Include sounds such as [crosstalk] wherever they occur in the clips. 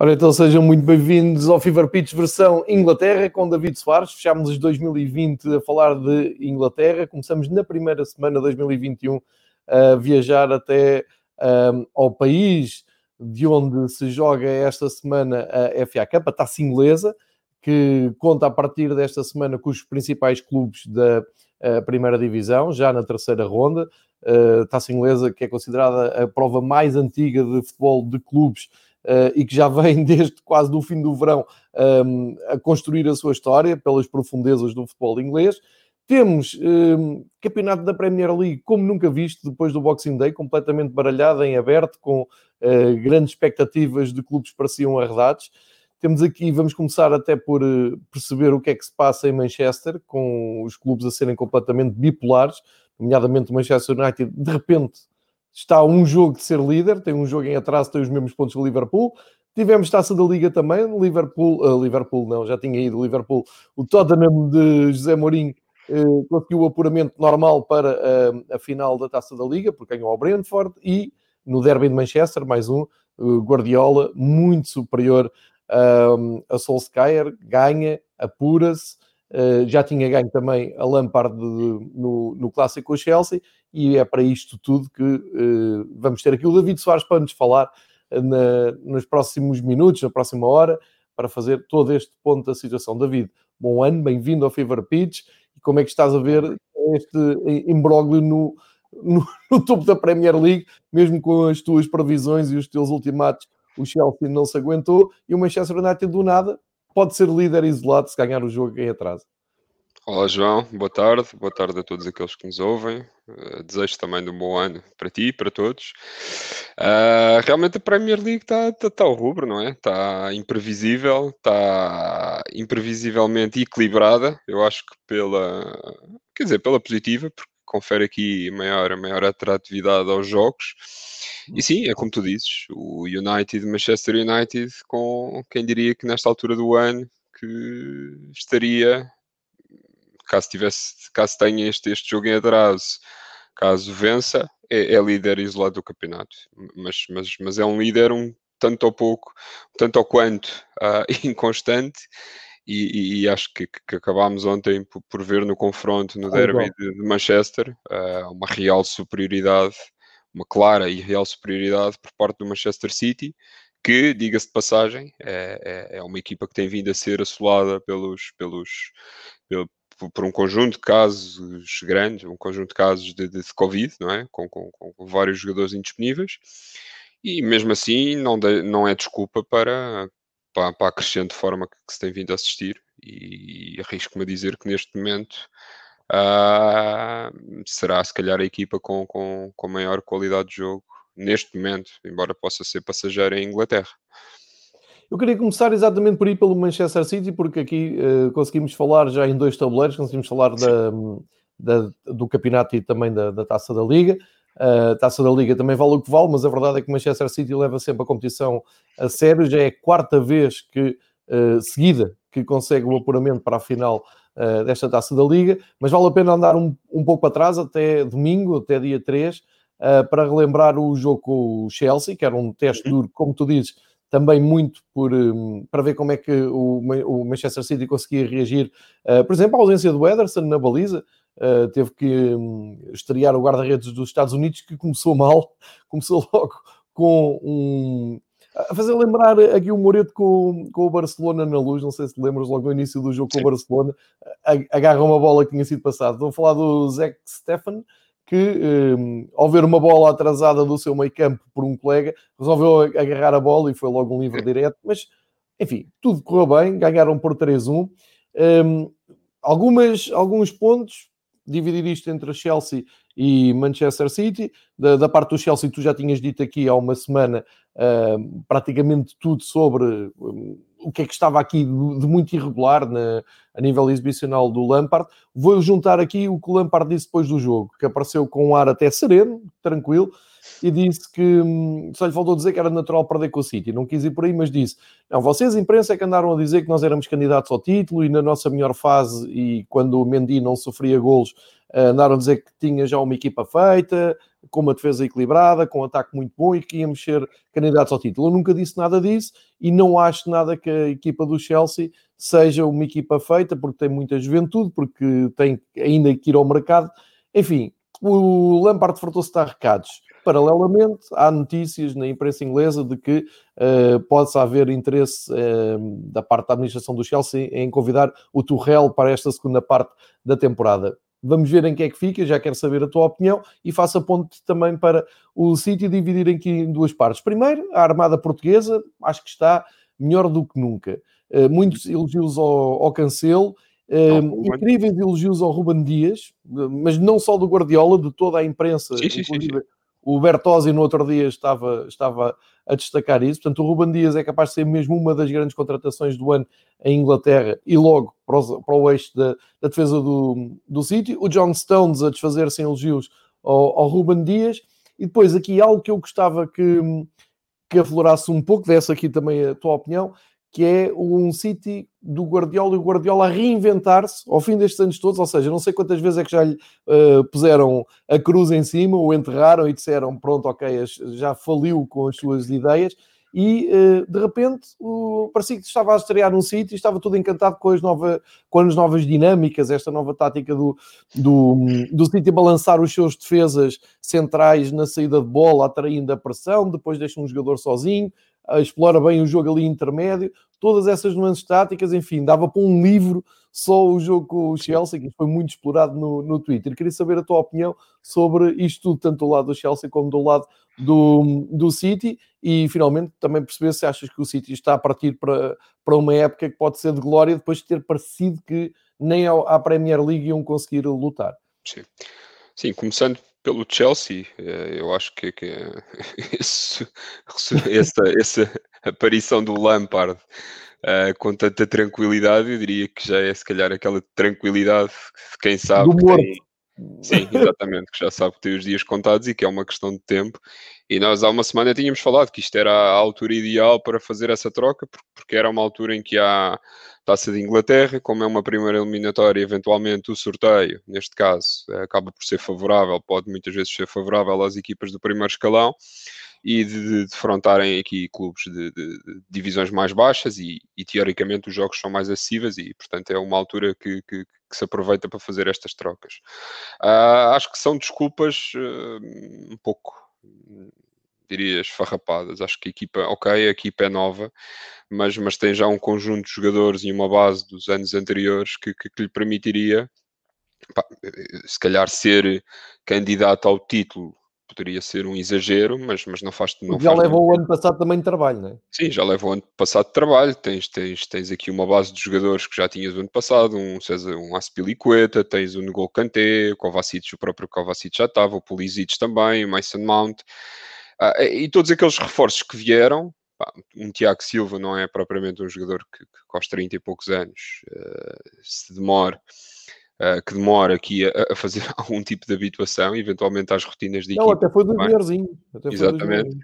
Ora, então sejam muito bem-vindos ao Fever Pitch versão Inglaterra com David Soares. Fechámos 2020 a falar de Inglaterra. Começamos na primeira semana de 2021 a viajar até um, ao país de onde se joga esta semana a FA Cup, a taça inglesa, que conta a partir desta semana com os principais clubes da primeira divisão, já na terceira ronda. Uh, taça inglesa que é considerada a prova mais antiga de futebol de clubes e que já [laughs] vem desde quase do fim do verão um, a construir a sua história pelas profundezas do futebol inglês. Temos um, campeonato da Premier League como nunca visto depois do Boxing Day, completamente baralhado, em aberto, com uh, grandes expectativas de clubes que pareciam arredados. Temos aqui, vamos começar até por uh, perceber o que é que se passa em Manchester, com os clubes a serem completamente bipolares, nomeadamente o Manchester United, de repente está um jogo de ser líder, tem um jogo em atraso, tem os mesmos pontos que o Liverpool. Tivemos taça da Liga também, Liverpool, uh, Liverpool não, já tinha ido, Liverpool, o Tottenham de José Mourinho uh, conseguiu o apuramento normal para uh, a final da taça da Liga, porque ganhou ao Brentford, e no derby de Manchester, mais um, Guardiola, muito superior a Solskjaer, ganha, apura-se, já tinha ganho também a Lampard no, no clássico com o Chelsea, e é para isto tudo que uh, vamos ter aqui o David Soares para nos falar eh, na, nos próximos minutos, na próxima hora, para fazer todo este ponto da situação. David, bom ano, bem-vindo ao Fever Pitch. E como é que estás a ver este imbróglio no, no, no, topo da Premier League, mesmo com as tuas previsões e os teus ultimatos, o Chelsea não se aguentou e o Manchester United do nada pode ser líder isolado se ganhar o jogo em atraso. Olá João, boa tarde, boa tarde a todos aqueles que nos ouvem. Uh, desejo também de um bom ano para ti e para todos. Uh, realmente a Premier League está tá, tá ao rubro, não é? Está imprevisível, está imprevisivelmente equilibrada. Eu acho que pela, quer dizer, pela positiva, porque confere aqui maior, maior atratividade aos jogos. E sim, é como tu dizes, o United, Manchester United, com quem diria que nesta altura do ano que estaria caso, tivesse, caso tenha este, este jogo em atraso, caso vença, é, é líder isolado do campeonato. Mas, mas, mas é um líder um tanto ou pouco, tanto ou quanto uh, [laughs] inconstante. E, e, acho que, que, acabámos ontem por, por, ver no confronto no derby de, de, Manchester uh, uma real superioridade, uma clara e real superioridade por parte do Manchester City, que, diga-se de passagem, é, é, é, uma equipa que tem vindo a ser assolada pelos, pelos, por um conjunto de casos grandes, um conjunto de casos de, de, de Covid, não é? Com, com, com, vários jogadores indisponíveis, e mesmo assim não, de, não é desculpa para, para, para a crescente forma que, que se tem vindo a assistir, e, e arrisco-me a dizer que neste momento uh, será se calhar a equipa com, com, com maior qualidade de jogo neste momento, embora possa ser passageira em Inglaterra. Eu queria começar exatamente por aí pelo Manchester City, porque aqui uh, conseguimos falar já em dois tabuleiros, conseguimos falar da, da, do campeonato e também da, da Taça da Liga. A uh, Taça da Liga também vale o que vale, mas a verdade é que o Manchester City leva sempre a competição a sério. Já é a quarta vez que, uh, seguida que consegue o apuramento para a final uh, desta Taça da Liga, mas vale a pena andar um, um pouco atrás, até domingo, até dia 3, para relembrar o jogo com o Chelsea, que era um teste uhum. duro, como tu dizes, também muito por, um, para ver como é que o, Manchester City conseguia reagir, uh, por exemplo, à ausência do Ederson na baliza. Uh, teve que um, estrear o guarda-redes dos Estados Unidos, que começou mal, [laughs] começou logo com um. a fazer lembrar aqui o Moreto com, com o Barcelona na luz. Não sei se lembras logo no início do jogo Sim. com o Barcelona, agarra uma bola que tinha sido passada. Estou a falar do Zé Stefan que, um, ao ver uma bola atrasada do seu meio campo por um colega, resolveu agarrar a bola e foi logo um livre direto. Mas, enfim, tudo correu bem, ganharam por 3-1. Um, algumas, alguns pontos, dividir isto entre Chelsea e Manchester City. Da, da, parte do Chelsea, tu já tinhas dito aqui há uma semana uh, praticamente tudo sobre o que é que estava aqui de, muito irregular na, a nível exibicional do Lampard. Vou juntar aqui o que o Lampard disse depois do jogo, que apareceu com um ar até sereno, tranquilo, e disse que hum, só lhe faltou dizer que era natural perder com o City. Não quis ir por aí, mas disse: Não, vocês, imprensa, é que andaram a dizer que nós éramos candidatos ao título e na nossa melhor fase, e quando o Mendy não sofria golos, andaram a dizer que tinha já uma equipa feita, com uma defesa equilibrada, com um ataque muito bom e que íamos ser candidatos ao título. Eu nunca disse nada disso e não acho nada que a equipa do Chelsea seja uma equipa feita, porque tem muita juventude, porque tem ainda que ir ao mercado. Enfim, o Lampard fartou-se de recados. Paralelamente, há notícias na imprensa inglesa de que uh, pode haver interesse uh, da parte da administração do Chelsea em convidar o Tuchel para esta segunda parte da temporada. Vamos ver em que é que fica, já quero saber a tua opinião e faço a ponte também para o sítio dividir aqui em duas partes. Primeiro, a Armada Portuguesa, acho que está melhor do que nunca. Uh, muitos elogios ao, ao Cancelo, uh, incríveis elogios ao Ruben Dias, mas não só do Guardiola, de toda a imprensa, sim, sim, sim, o Bertozzi no outro dia estava, estava a destacar isso. Portanto, o Ruben Dias é capaz de ser mesmo uma das grandes contratações do ano em Inglaterra e logo para, para o eixo da, da, defesa do, do City. O John Stones a desfazer-se em elogios ao, ao Ruben Dias. E depois aqui algo que eu gostava que, que aflorasse um pouco, dessa aqui também a tua opinião, que é um City do Guardiola e o Guardiola a reinventar-se ao fim destes anos todos, ou seja, não sei quantas vezes é que já lhe uh, puseram a cruz em cima ou enterraram e disseram pronto, ok, já faliu com as suas ideias. E uh, de repente o, parecia que estava a estrear um sítio e estava tudo encantado com as, nova, com as novas dinâmicas, esta nova tática do, do, do sítio balançar os seus defesas centrais na saída de bola, atraindo a pressão, depois deixa um jogador sozinho, explora bem o jogo ali intermédio, todas essas nuances táticas, enfim, dava para um livro só o jogo com o Chelsea, que foi muito explorado no, no Twitter. Queria saber a tua opinião sobre isto tudo, tanto do lado do Chelsea como do lado do, do City, e finalmente também perceber se achas que o City está a partir para, para uma época que pode ser de glória, depois de ter parecido que nem à Premier League iam conseguir lutar. Sim. Sim, começando pelo Chelsea, eh, eu acho que, que [laughs] esse, essa, essa aparição do Lampard uh, com tanta tranquilidade, eu diria que já é se calhar aquela tranquilidade de quem sabe. Do morto. Sim, exatamente, que já sabe que tem os dias contados e que é uma questão de tempo. E nós há uma semana tínhamos falado que isto era a altura ideal para fazer essa troca, porque era uma altura em que há Taça de Inglaterra, como é uma primeira eliminatória, eventualmente o sorteio, neste caso, acaba por ser favorável, pode muitas vezes ser favorável às equipas do primeiro escalão e de, defrontarem aqui clubes de, de, de, divisões mais baixas e, e, teoricamente os jogos são mais acessíveis e portanto é uma altura que, que, que se aproveita para fazer estas trocas. Uh, acho que são desculpas uh, um pouco diria esfarrapadas. Acho que a equipa, ok, a equipa é nova, mas, mas tem já um conjunto de jogadores e uma base dos anos anteriores que, que, que lhe permitiria pá, se calhar ser candidato ao título poderia ser um exagero, mas, mas não faz. Não já faz leva o ano passado também de trabalho, não é? Sim, já leva o ano passado de trabalho. Tens, tens, tens aqui uma base de jogadores que já tinhas o ano passado, um César, um Aspilicueta, tens o Ngol Kanté, o Kovacic, o próprio Kovacic já estava, o Pulisic também, o Mason Mount. Ah, e todos aqueles reforços que vieram, pá, um Tiago Silva não é propriamente um jogador que, que aos 30 e poucos anos uh, se demora uh, que demora aqui a, a, fazer [laughs] algum tipo de habituação, eventualmente às rotinas de Não, até foi do melhorzinho. Exatamente.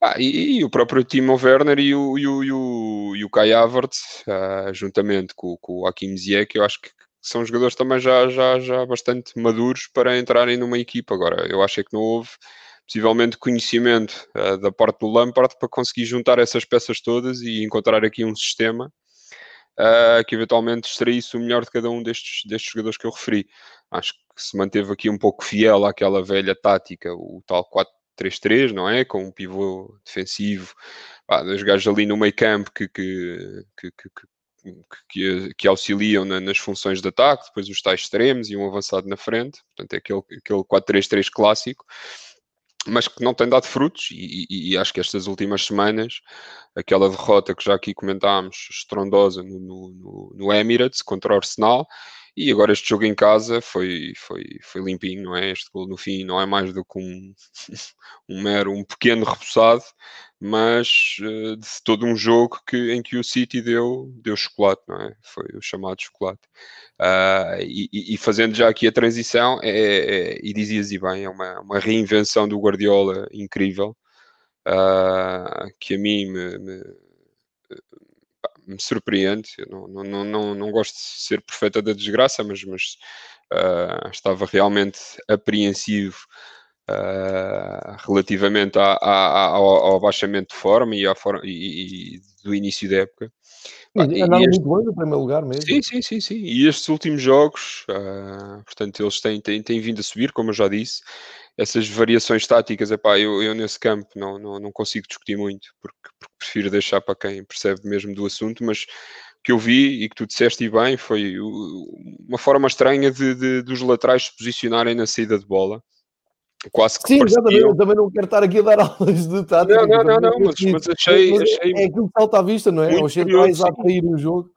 Ah, e, e, o próprio Timo Werner e o, e o, e o, e o Kai Havertz, uh, juntamente com, com o Hakim Ziyech, eu acho que são jogadores também já, já, já bastante maduros para entrarem numa equipa. Agora, eu acho é que não houve possivelmente conhecimento uh, da parte do Lampard para conseguir juntar essas peças todas e encontrar aqui um sistema uh, que eventualmente extraísse o melhor de cada um destes, destes jogadores que eu referi. Acho que se manteve aqui um pouco fiel àquela velha tática, o tal 4-3-3, não é? Com um pivô defensivo, pá, dois gajos ali no meio campo que, que, que, que, que, auxiliam na, nas funções de ataque, depois os tais extremos e um avançado na frente, portanto é aquele, aquele 4-3-3 clássico mas que não tem dado frutos, e, e, e, acho que estas últimas semanas, aquela derrota que já aqui comentámos, estrondosa no, no, no Emirates contra o Arsenal, e agora este jogo em casa foi, foi, foi limpinho, não é? Este gol no fim não é mais do que um, [laughs] um mero, um pequeno repousado, mas uh, de todo um jogo que, em que o City deu, deu chocolate, não é? Foi o chamado chocolate. Uh, e, e, fazendo já aqui a transição, é, é, é, e dizias e bem, é uma, uma reinvenção do Guardiola incrível, uh, que a mim me, me me surpreende. Eu não, não, não, não gosto de ser profeta da desgraça, mas, mas uh, estava realmente apreensivo uh, relativamente à, à, ao, ao, abaixamento de forma e, forma, e, e do início da época. Andaram este... muito bem no primeiro lugar mesmo. Sim, sim, sim, sim. E estes últimos jogos, uh, portanto, eles têm, têm, têm vindo a subir, como eu já disse. Essas variações táticas, epá, eu, eu nesse campo não, não, não consigo discutir muito, porque, porque prefiro deixar para quem percebe mesmo do assunto, mas que eu vi e que tu disseste e bem foi uma forma estranha de, de, dos laterais se posicionarem na saída de bola quase que Sim, exatamente, eu também não quero estar aqui a dar [laughs] aulas de tática. Não, não, não, não mas, mas, achei, mas achei... É aquilo que salta à vista, não é? Os centrais a cair no jogo.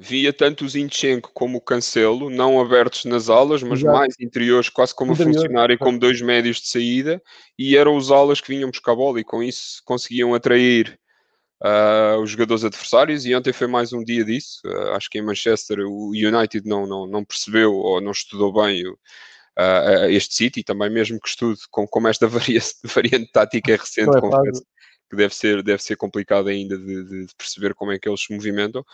Via tanto o Zinchenko como o Cancelo, não abertos nas alas, mas Exato. mais interiores, quase como Interior. a funcionarem como dois médios de saída, e eram os alas que vinham buscar a bola, e com isso conseguiam atrair uh, os jogadores adversários, e ontem foi mais um dia disso. Uh, acho que em Manchester o United não, não, não percebeu ou não estudou bem o, uh, este City, também mesmo que estude com, como esta [laughs] variante, variante tática é recente, é confesso que deve ser, deve ser complicado ainda de, de, perceber como é que eles se movimentam,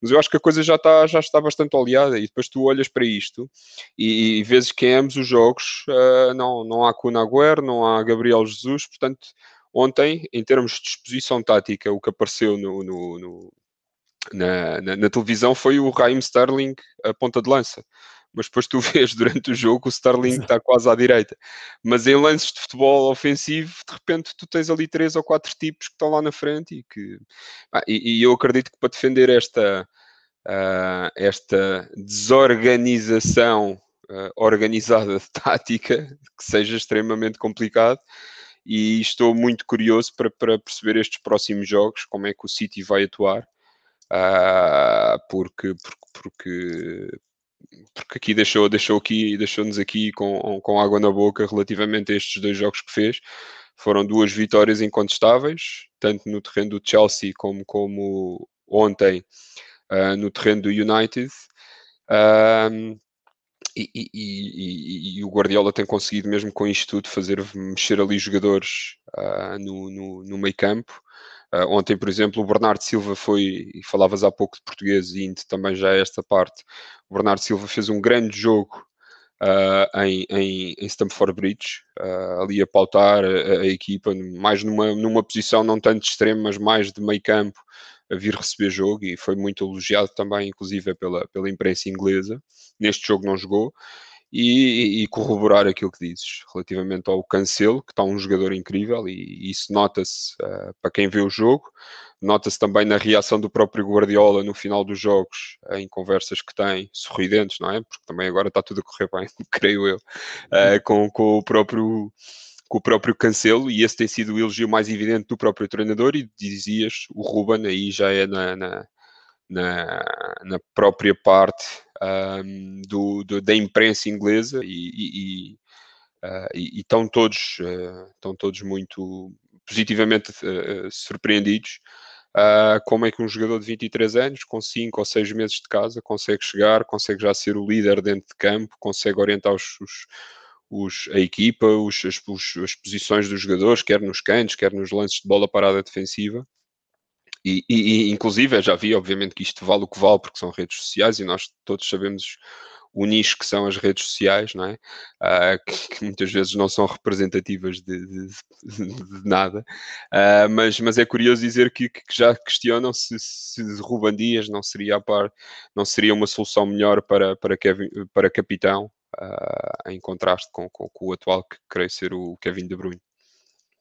mas eu acho que a coisa já está, já está bastante oleada e depois tu olhas para isto e, e vês que em ambos os jogos uh, não, não há Kun Agüero, não há Gabriel Jesus, portanto ontem, em termos de disposição tática, o que apareceu no, no, no na, na, na, televisão foi o Raheem Sterling a ponta de lança mas depois tu [laughs] vês durante o jogo o Starling está quase à direita. Mas em lances de futebol ofensivo, de repente tu tens ali três ou quatro tipos que estão lá na frente e que. Ah, e, e, eu acredito que para defender esta, uh, esta desorganização uh, organizada de [laughs] tática, que seja extremamente complicado. E estou muito curioso para, para perceber estes próximos jogos, como é que o City vai atuar. Uh, porque, porque, porque, porque aqui deixou, deixou aqui, deixou-nos aqui com, com água na boca relativamente a estes dois jogos que fez. Foram duas vitórias incontestáveis, tanto no terreno do Chelsea como, como ontem uh, no terreno do United. Um, e, e, e, e, o Guardiola tem conseguido, mesmo com isto tudo, fazer mexer ali jogadores uh, no, no, no meio campo. Uh, ontem, por exemplo, o Bernardo Silva foi, e falavas há pouco de português, e indo também já a esta parte, o Bernardo Silva fez um grande jogo uh, em, em, em, Stamford Bridge, uh, ali a pautar a, a, equipa, mais numa, numa posição não tanto de extremo, mas mais de meio campo, a vir receber jogo, e foi muito elogiado também, inclusive, pela, pela imprensa inglesa. Neste jogo não jogou, e, e, corroborar aquilo que dizes relativamente ao Cancelo, que está um jogador incrível e, isso nota-se uh, para quem vê o jogo, nota-se também na reação do próprio Guardiola no final dos jogos, uh, em conversas que tem, sorridentes, não é? Porque também agora está tudo a correr bem, [laughs] creio eu, uh, com, com o próprio com o próprio Cancelo, e esse tem sido o elogio mais evidente do próprio treinador, e dizias, o Ruben aí já é na, na, na, na própria parte um, do, do, da imprensa inglesa e, e, uh, e, e estão todos uh, estão todos muito positivamente uh, surpreendidos como é que um jogador de 23 anos com 5 ou 6 meses de casa consegue chegar, consegue já ser o líder dentro de campo, consegue orientar os, os os, a equipa, os, as, os, as, posições dos jogadores, quer nos cantos, quer nos lances de bola parada defensiva. E, e, inclusive, eu já vi, obviamente, que isto vale o que vale, porque são redes sociais e nós todos sabemos o nicho que são as redes sociais, não é? Uh, [laughs] que, que, muitas vezes não são representativas de, de, de nada, uh, mas, mas é curioso dizer que, que já questionam se, se Ruban Dias não seria par, não seria uma solução melhor para, para, Kevin, para capitão, uh, em contraste com, com, com, o atual, que creio ser o Kevin De Bruyne.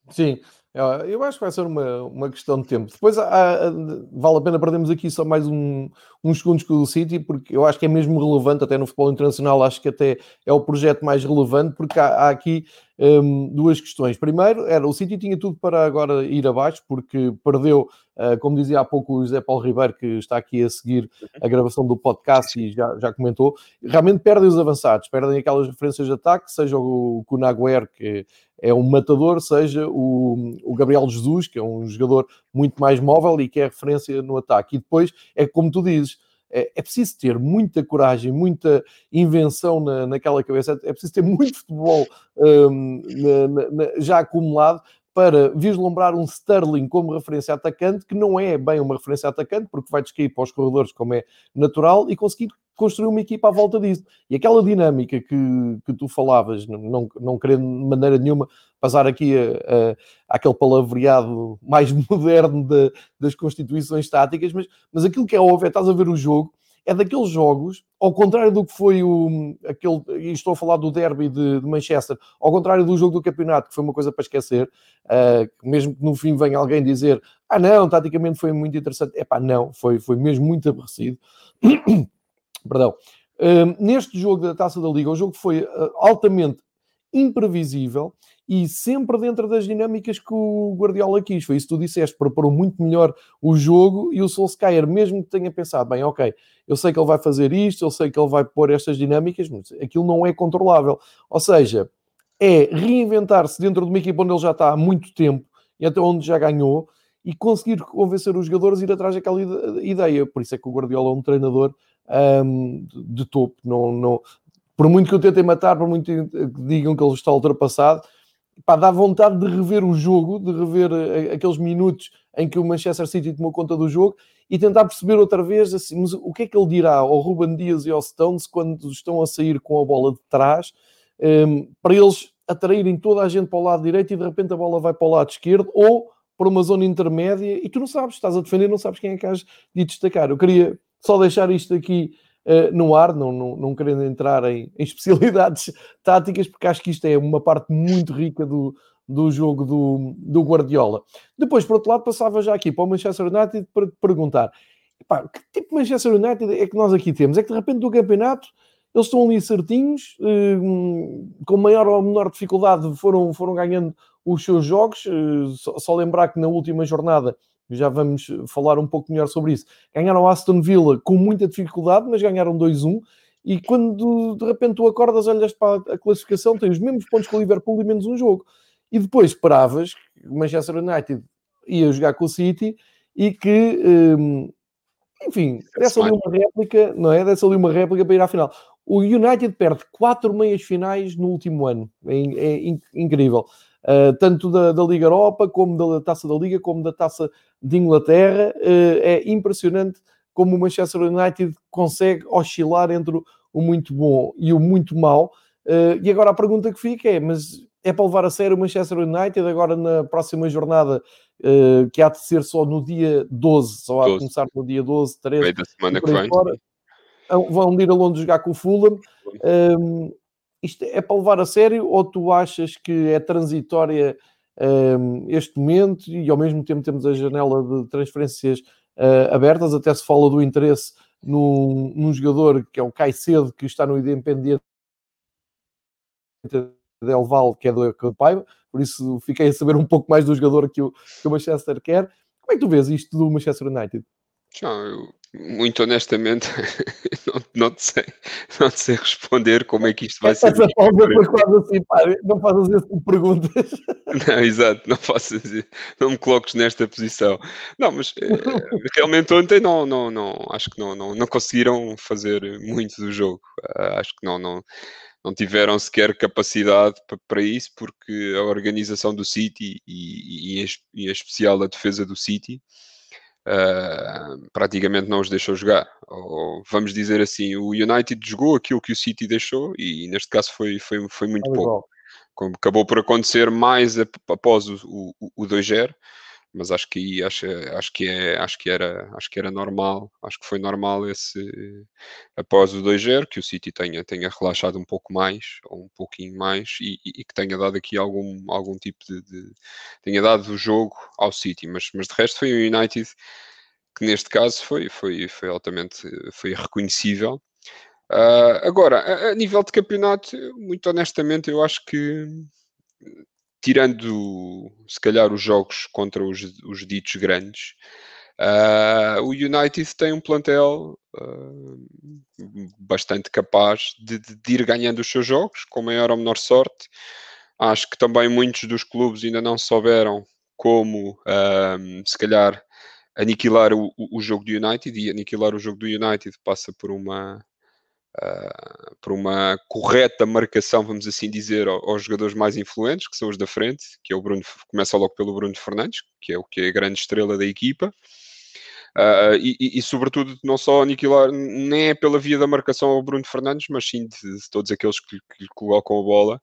Sim, eu acho que vai ser uma, uma questão de tempo. Depois há, vale a pena perdermos aqui só mais um, uns segundos com o City, porque eu acho que é mesmo relevante, até no futebol internacional, acho que até é o projeto mais relevante, porque há, há aqui um, duas questões. Primeiro, era o City tinha tudo para agora ir abaixo, porque perdeu, uh, como dizia há pouco o José Paulo Ribeiro, que está aqui a seguir a gravação do podcast e já, já comentou, realmente perdem os avançados, perdem aquelas referências de ataque, seja o Kunaguer, que é um matador, seja o, o Gabriel Jesus, que é um jogador muito mais móvel e que é referência no ataque. E depois é como tu dizes, é, é preciso ter muita coragem, muita invenção na, naquela cabeça, é preciso ter muito futebol um, na, na, já acumulado para vislumbrar um Sterling como referência atacante, que não é bem uma referência atacante, porque vai descair para os corredores, como é natural, e conseguir construir uma equipa à volta disso. E aquela dinâmica que, que tu falavas, não, não querendo de maneira nenhuma passar aqui a, a, aquele palavreado mais [laughs] moderno de, das constituições táticas, mas, mas aquilo que é óbvio é estás a ver o jogo é daqueles jogos, ao contrário do que foi o aquele, e estou a falar do derby de, de, Manchester, ao contrário do jogo do campeonato, que foi uma coisa para esquecer, uh, mesmo que no fim venha alguém dizer ah não, taticamente foi muito interessante, é pá, não, foi, foi mesmo muito aborrecido. [clears throat] Perdão. Uh, neste jogo da Taça da Liga, o jogo foi uh, altamente imprevisível e sempre dentro das dinâmicas que o Guardiola quis. Foi isso que tu disseste, preparou muito melhor o jogo e o Solskjaer, mesmo que tenha pensado, bem, ok, eu sei que ele vai fazer isto, eu sei que ele vai pôr estas dinâmicas, mas aquilo não é controlável. Ou seja, é reinventar-se dentro de uma equipa onde ele já está há muito tempo e até onde já ganhou e conseguir convencer os jogadores a ir atrás daquela ideia. Por isso é que o Guardiola é um treinador um, de topo. Não, não, por muito que o tentem matar, por muito que digam que ele está ultrapassado, pá, dá vontade de rever o jogo, de rever eh, aqueles minutos em que o Manchester City tomou conta do jogo e tentar perceber outra vez assim, mas o que é que ele dirá ao Ruben Dias e ao Stones quando estão a sair com a bola de trás um, para eles atraírem toda a gente para o lado direito e de repente a bola vai para o lado esquerdo ou para uma zona intermédia e tu não sabes, estás a defender, não sabes quem é que has de destacar. Eu queria só deixar isto aqui uh, no ar, não, não, não querendo entrar em, em, especialidades [laughs] táticas, porque acho que isto é uma parte muito rica do, do jogo do, do Guardiola. Depois, por outro lado, passava já aqui para o Manchester United para te perguntar epá, que tipo de Manchester United é que nós aqui temos? É que de repente do campeonato eles estão ali certinhos, uh, com maior ou menor dificuldade foram, foram ganhando os seus jogos. Só, só lembrar que na última jornada já vamos falar um pouco melhor sobre isso. Ganharam Aston Villa com muita dificuldade, mas ganharam 2-1. E quando de repente tu acordas, olhas para a classificação, tem os mesmos pontos que o Liverpool e menos um jogo. E depois esperavas que o Manchester United ia jogar com o City e que, hum, enfim, desse ali uma réplica, não é? Desse ali uma réplica para ir à final. O United perde quatro meias finais no último ano. É, é incrível. Uh, tanto da, da, Liga Europa, como da Taça da Liga, como da Taça de Inglaterra. Uh, é impressionante como o Manchester United consegue oscilar entre o muito bom e o muito mau. Uh, e agora a pergunta que fica é: mas é para levar a sério o Manchester United agora na próxima jornada, que há de ser só no dia 12, só há de começar no dia 12, 13. da semana que vem. Fora, vão ir a Londres jogar com o Fulham. Um, isto é para levar a sério ou tu achas que é transitória um, este momento e ao mesmo tempo temos a janela de transferências uh, abertas? Até se fala do interesse num, num jogador que é o Caicedo, que está no Independiente Del Val, que é do Paiva, por isso fiquei a saber um pouco mais do jogador que o, que o Manchester quer. Como é que tu vês isto do Manchester United? Não, eu muito honestamente, [laughs] não, não, te sei, não te sei responder como é que isto vai ser. Essa pausa foi quase assim, pá, não faças esse tipo de perguntas. [laughs] Não, exato, não faças, não me coloques nesta posição. Não, mas eh, [laughs] realmente ontem não, não, não, acho que não, não, não conseguiram fazer muito do jogo. Uh, acho que não, não, não tiveram sequer capacidade para isso, porque a organização do City e, e, e em especial a defesa do City uh, praticamente não os deixou jogar. Ou, vamos dizer assim, o United jogou aquilo que o City deixou e neste caso foi, foi, foi muito pouco. Como acabou por acontecer mais após o, o, o 2-0, mas acho que acho, acho que é acho que era acho que era normal acho que foi normal esse após o 2-0 que o City tenha tenha relaxado um pouco mais ou um pouquinho mais e, e que tenha dado aqui algum algum tipo de, de, tenha dado o jogo ao City. Mas mas de resto foi o United que neste caso foi foi foi altamente foi reconhecível. Uh, agora a, a nível de campeonato muito honestamente eu acho que tirando se calhar os jogos contra os, os ditos grandes, uh, o United tem um plantel uh, bastante capaz de, de, ir ganhando os seus jogos, com maior ou menor sorte. Acho que também muitos dos clubes ainda não souberam como, uh, se calhar, aniquilar o, o, jogo do United, e aniquilar o jogo do United passa por uma uh, por uma correta marcação, vamos assim dizer, aos jogadores mais influentes, que são os da frente, que é o Bruno, começa logo pelo Bruno Fernandes, que é o que é a grande estrela da equipa. Uh, e, e, e, sobretudo, não só aniquilar, nem é pela via da marcação ao Bruno Fernandes, mas sim de, de todos aqueles que, que colocam a bola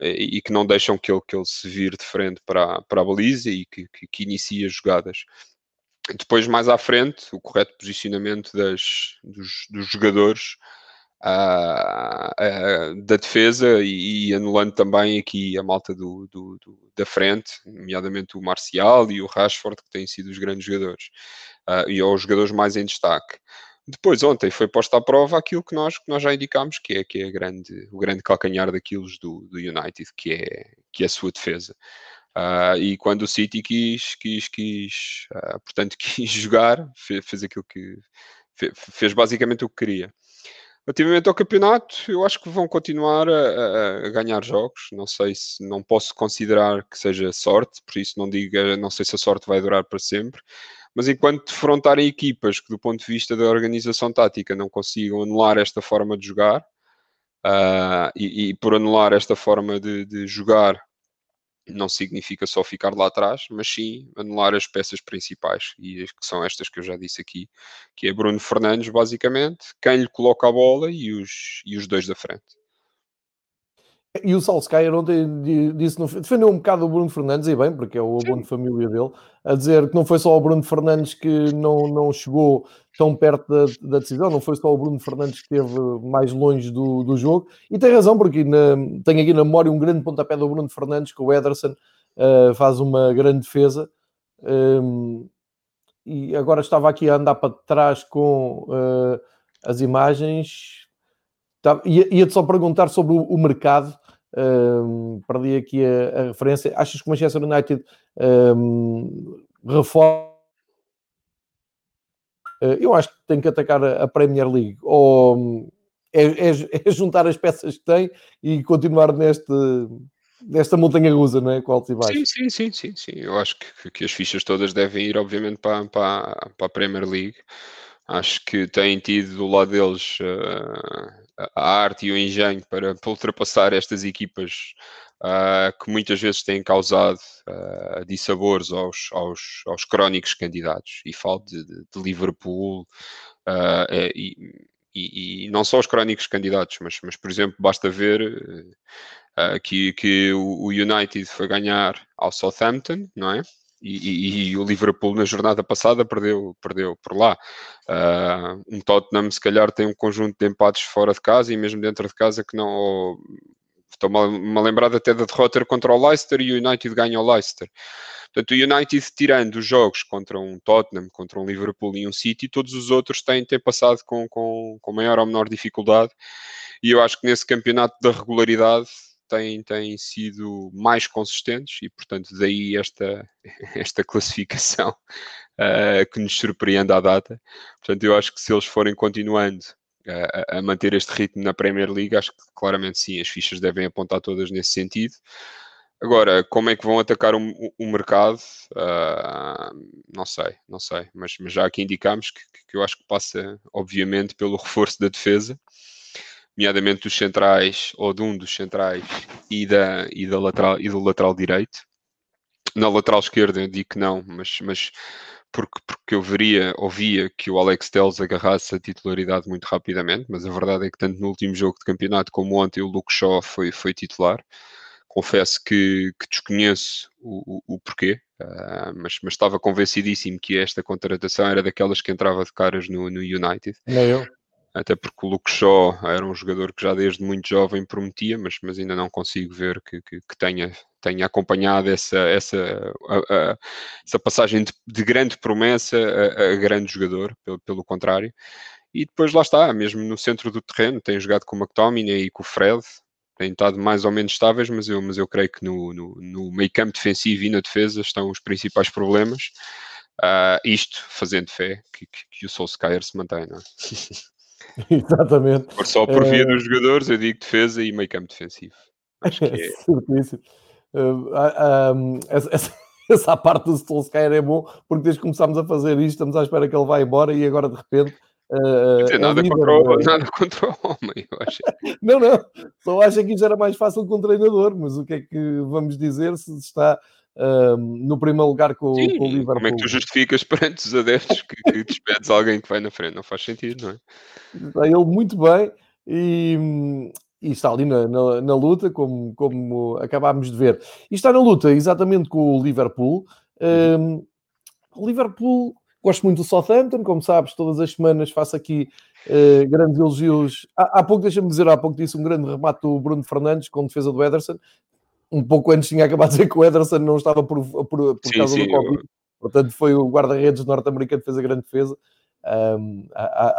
e, e, que não deixam que ele, que ele se vire de frente para, para a baliza e que, que, que as jogadas. Depois, mais à frente, o correto posicionamento das, dos, dos jogadores uh, uh, da defesa e, e, anulando também aqui a malta do, do, do, da frente, nomeadamente o Marcial e o Rashford, que têm sido os grandes jogadores, uh, e os jogadores mais em destaque. Depois, ontem, foi posta à prova aquilo que nós, que nós já indicámos, que é, que é grande, o grande calcanhar daqueles do, do United, que é, que é a sua defesa. Uh, e quando o City quis, quis, quis uh, portanto, [laughs] quis jogar, fez, fez aquilo que fez, fez, basicamente o que queria. Relativamente ao campeonato, eu acho que vão continuar a, a, ganhar jogos. Não sei se não posso considerar que seja sorte, por isso não digo, não sei se a sorte vai durar para sempre. Mas enquanto defrontarem equipas que, do ponto de vista da organização tática, não consigam anular esta forma de jogar, uh, e, e, por anular esta forma de, de jogar não significa só ficar lá atrás, mas sim anular as peças principais, e que são estas que eu já disse aqui, que é Bruno Fernandes, basicamente, quem lhe coloca a bola e os, e os dois da frente. E o Solskjaer ontem disse, defendeu um bocado o Bruno Fernandes, e bem, porque é o abono de família dele, a dizer que não foi só o Bruno Fernandes que não, não chegou tão perto da, da decisão, não foi só o Bruno Fernandes que esteve mais longe do, do jogo, e tem razão, porque na, tenho aqui na memória um grande pontapé do Bruno Fernandes, que o Ederson uh, faz uma grande defesa, um, e agora estava aqui a andar para trás com uh, as imagens, tá, ia-te só perguntar sobre o mercado, um, perdi aqui a, a, referência. Achas que o Manchester United um, reforma? Uh, eu acho que tem que atacar a, a Premier League ou um, é, é, é, juntar as peças que tem e continuar neste, nesta montanha russa, não é? Com altos e baixos. Sim, sim, sim, sim, sim. Eu acho que, que as fichas todas devem ir, obviamente, para, para, para a Premier League. Acho que têm tido do lado deles uh, a arte e o engenho para, para ultrapassar estas equipas uh, que muitas vezes têm causado uh, dissabores aos, aos, aos crónicos candidatos. E falo de, de, de Liverpool uh, e, e, e, não só os crónicos candidatos, mas, mas por exemplo, basta ver que, que o United foi ganhar ao Southampton, não é? E, e, e, o Liverpool na jornada passada perdeu, perdeu por lá. Uh, um Tottenham se calhar tem um conjunto de empates fora de casa e mesmo dentro de casa que não. Estou-me a lembrar até da derrota contra o Leicester e o United ganha o Leicester. Portanto, o United, tirando os jogos contra um Tottenham, contra um Liverpool e um City, todos os outros têm, têm passado com, com, com maior ou menor dificuldade. E eu acho que nesse campeonato da regularidade têm, têm sido mais consistentes e, portanto, daí esta, [laughs] esta classificação uh, [laughs] que nos surpreende à data. Portanto, eu acho que se eles forem continuando a, a, manter este ritmo na Premier League, acho que claramente sim, as fichas devem apontar todas nesse sentido. Agora, como é que vão atacar o, o mercado? Uh, não sei, não sei, mas, mas já aqui indicamos que, que eu acho que passa, obviamente, pelo reforço da defesa nomeadamente dos centrais ou de um dos centrais e, da, e, da lateral, e do lateral direito. Na lateral esquerda eu digo que não, mas, mas porque, porque eu veria, ouvia que o Alex Telles agarrasse a titularidade muito rapidamente, mas a verdade é que tanto no último jogo de campeonato como ontem o Luke Shaw foi, foi titular. Confesso que, que desconheço o, o, o porquê, uh, mas, mas estava convencidíssimo que esta contratação era daquelas que entrava de caras no, no United. Nem eu até porque o Luke Shaw era um jogador que já desde muito jovem prometia, mas, mas ainda não consigo ver que, que, que tenha, tenha acompanhado essa, essa, a, a, essa passagem de, de, grande promessa a, a grande jogador, pelo, pelo, contrário. E depois lá está, mesmo no centro do terreno, tem jogado com o McTominay e com o Fred, têm estado mais ou menos estáveis, mas eu, mas eu creio que no, no, no meio campo defensivo e na defesa estão os principais problemas. Uh, isto fazendo fé que, que, que o Solskjaer se mantém, não é? [laughs] [laughs] Exatamente. Por só por via uh, dos jogadores, eu digo defesa e meio campo defensivo. Acho que [laughs] é. Certíssimo. Uh, uh, essa, [laughs] essa parte do Solskjaer é bom, porque desde que começámos a fazer isto, estamos à espera que ele vá embora e agora de repente. Uh, dizer, nada, contra o, nada contra o homem, eu acho. não, não, só acho que isto era mais fácil com o treinador, mas o que é que vamos dizer se está uh, no primeiro lugar com, Sim, com, o Liverpool. Como é que tu justificas [laughs] perante os adeptos que, que despedes alguém que vai na frente? Não faz sentido, não é? Está ele muito bem e, e está ali na, na, na, luta, como, como acabámos de ver. E está na luta exatamente com o Liverpool. Uhum. o Liverpool, gosto muito do Southampton, como sabes, todas as semanas faço aqui uh, grandes elogios. Há, há pouco, deixa-me dizer, há pouco disse um grande remate do Bruno Fernandes com defesa do Ederson. Um pouco antes tinha acabado de dizer que o Ederson não estava por, por, por sim, causa sim, do Covid. Eu... Portanto, foi o guarda-redes norte-americano que fez a grande defesa. Um,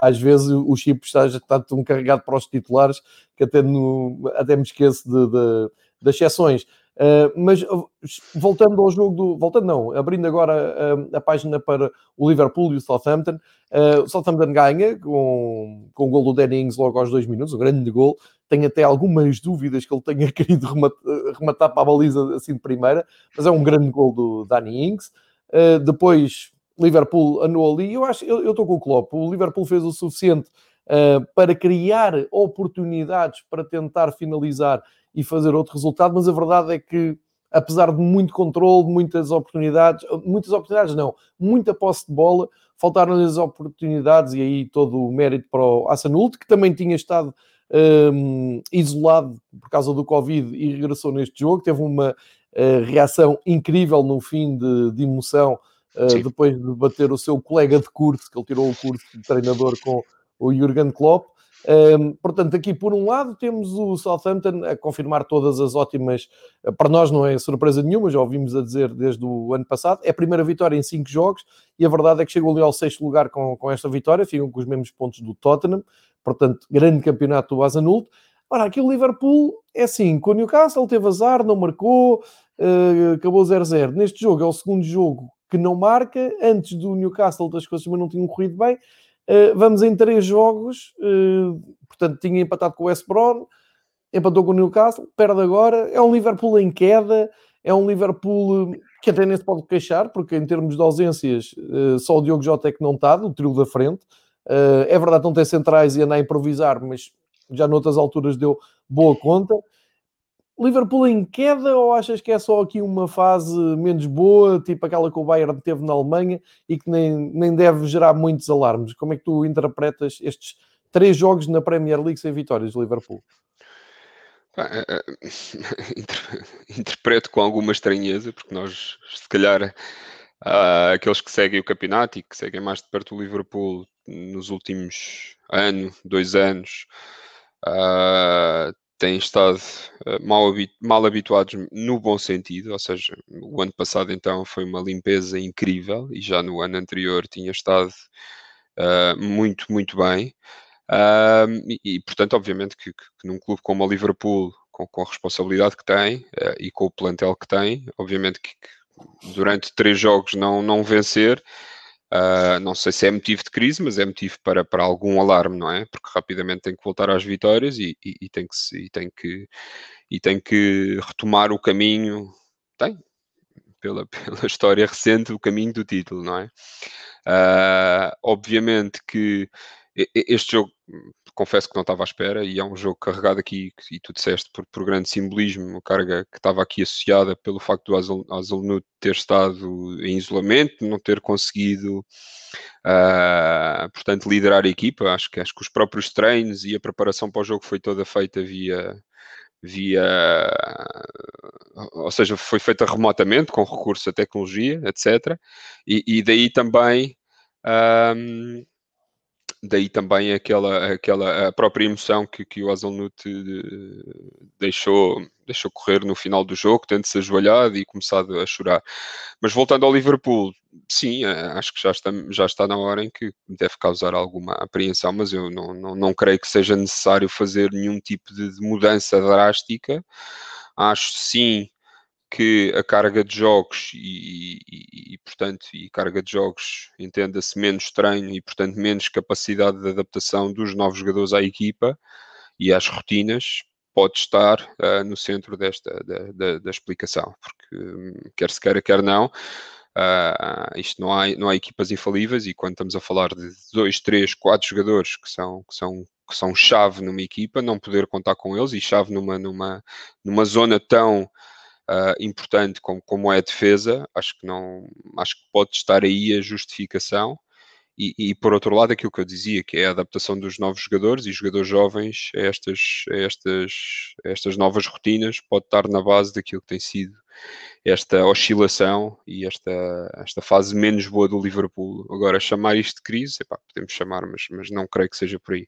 às vezes o chip está, está tão carregado para os titulares que até, no, até me esqueço de, de, das exceções. Uh, mas uh, voltando ao jogo do. Voltando, não, abrindo agora uh, a página para o Liverpool e o Southampton. o Southampton ganha com, com o gol do Danny Ings logo aos dois minutos, um grande gol. Tenho até algumas dúvidas que ele tenha [laughs] querido rematar, rematar para a baliza assim de primeira, mas é um grande gol do Danny Ings. depois Liverpool anulou ali. Eu acho, eu estou com o Klopp. O Liverpool fez o suficiente uh, para criar oportunidades para tentar finalizar e fazer outro resultado, mas a verdade é que, apesar de muito controle, muitas oportunidades, muitas oportunidades não, muita posse de bola, faltaram-lhe as oportunidades e aí todo o mérito para o Hassanult, que também tinha estado um, isolado por causa do Covid e regressou neste jogo, teve uma uh, reação incrível no fim de, de emoção uh, depois de bater o seu colega de curso, que ele tirou o curso de treinador com o Jurgen Klopp. Um, portanto, aqui por um lado temos o Southampton a confirmar todas as ótimas, eh, para nós não é surpresa nenhuma, já ouvimos a dizer desde o ano passado, é a primeira vitória em cinco jogos e a verdade é que chegou ali ao sexto lugar com, com esta vitória, ficam com os mesmos pontos do Tottenham, portanto, grande campeonato do Azanult. Ora, aqui o Liverpool é assim, com o Newcastle teve azar, não marcou, uh, acabou 0-0. Neste jogo é o segundo jogo que não marca, antes do Newcastle as coisas não tinham corrido bem, vamos em três jogos, uh, portanto, tinha empatado com o West Brom, empatou com o Newcastle, perde agora. É um Liverpool em queda, é um Liverpool eh, que até nem se pode queixar, porque em termos de ausências, só o Diogo Jota é que não está, do trio da frente. é verdade, não tem centrais e anda a improvisar, mas já noutras alturas deu boa conta. Liverpool em queda ou achas que é só aqui uma fase menos boa, tipo aquela que o Bayern teve na Alemanha e que nem, nem deve gerar muitos alarmes? Como é que tu interpretas estes três jogos na Premier League sem vitórias do Liverpool? [laughs] Eh, eh, interpreto com alguma estranheza, porque nós, se calhar, aqueles que seguem o campeonato e que seguem mais de perto o Liverpool nos últimos ano, dois anos, têm estado uh, mal, mal, habituados no bom sentido, ou seja, o ano passado então foi uma limpeza incrível e já no ano anterior tinha estado uh, muito, muito bem. Uh, e, e, portanto, obviamente, que, que, num clube como o Liverpool, com, com a responsabilidade que tem e com o plantel que tem, obviamente que, que durante três jogos não, não vencer Uh, não sei se é motivo de crise, mas é motivo para, para algum alarme, não é? Porque rapidamente tem que voltar às vitórias e, e, e tem, que, e, tem, que, e tem que retomar o caminho, tem, pela, [laughs] pela história recente, o caminho do título, não é? Uh, obviamente que este jogo, confesso que não estava à espera, e é um jogo carregado aqui, e tu disseste, por, por grande simbolismo, carga que estava aqui associada pelo facto do Azul, ter estado em isolamento, não ter conseguido, uh, portanto, liderar a equipa. Acho que, acho que os próprios treinos e a preparação para o jogo foi toda feita via via, ou seja, foi feita remotamente com recurso à tecnologia, etc. E, e daí também um, ah, daí também aquela, aquela a própria emoção que, que o Hazelnut eh, deixou, deixou correr no final do jogo, tendo-se ajoelhado e começado a chorar. Mas voltando ao Liverpool, sim, eh, acho que já está, já está na hora em que deve causar alguma apreensão, mas eu não, não, não creio que seja necessário fazer nenhum tipo de mudança drástica. Acho sim que a carga de jogos e, e, e portanto, e carga de jogos entenda-se menos treino e, portanto, menos capacidade de adaptação dos novos jogadores à equipa e às rotinas pode estar uh, no centro desta da, da, da explicação, porque um, quer se queira, quer não, uh, isto não há, não há equipas infalíveis e quando estamos a falar de dois, três, quatro jogadores que são, que são que são chave numa equipa, não poder contar com eles e chave numa, numa, numa zona tão uh, importante como, como é a defesa, acho que não acho que pode estar aí a justificação. E, e, por outro lado, aquilo que eu dizia, que é a adaptação dos novos jogadores e jogadores jovens a estas, a estas, a estas novas rotinas, pode estar na base daquilo que tem sido esta oscilação e esta, esta fase menos boa do Liverpool. Agora, chamar isto de crise, epá, podemos chamar, mas, mas não creio que seja por aí.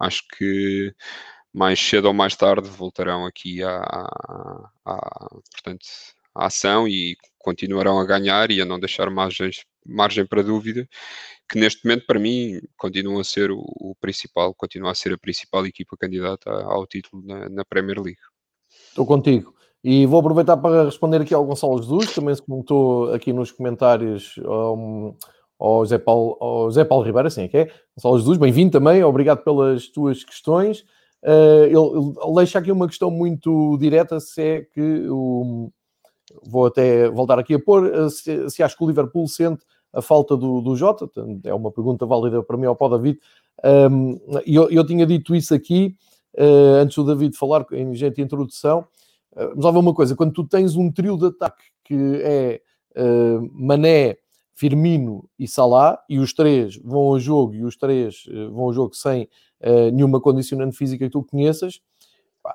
Acho que mais cedo ou mais tarde voltarão aqui à, à, à, portanto, à ação e continuarão a ganhar e a não deixar margens, margem para dúvida, que neste momento para mim continuam a ser o, o principal, continua a ser a principal equipa candidata ao título na, na Premier League. Estou contigo. E vou aproveitar para responder aqui ao Gonçalo Jesus, também se comentou aqui nos comentários um, ao, Zé Paulo, ao Paulo Ribeiro, assim é que é. Gonçalo Jesus, bem-vindo também, obrigado pelas tuas questões. Uh, ele, ele deixa aqui uma questão muito direta, se é que o, vou até voltar aqui a pôr, eh, se, se acho que o Liverpool sente a falta do, do Jota, é uma pergunta válida para mim ao Paulo David, um, e eu, eu, tinha dito isso aqui, uh, antes do David falar, em gente de introdução, uh, mas há uma coisa, quando tu tens um trio de ataque que é uh, Mané, Firmino e Salah, e os três vão ao jogo, e os três vão ao jogo sem uh, nenhuma condicionante física que tu conheças,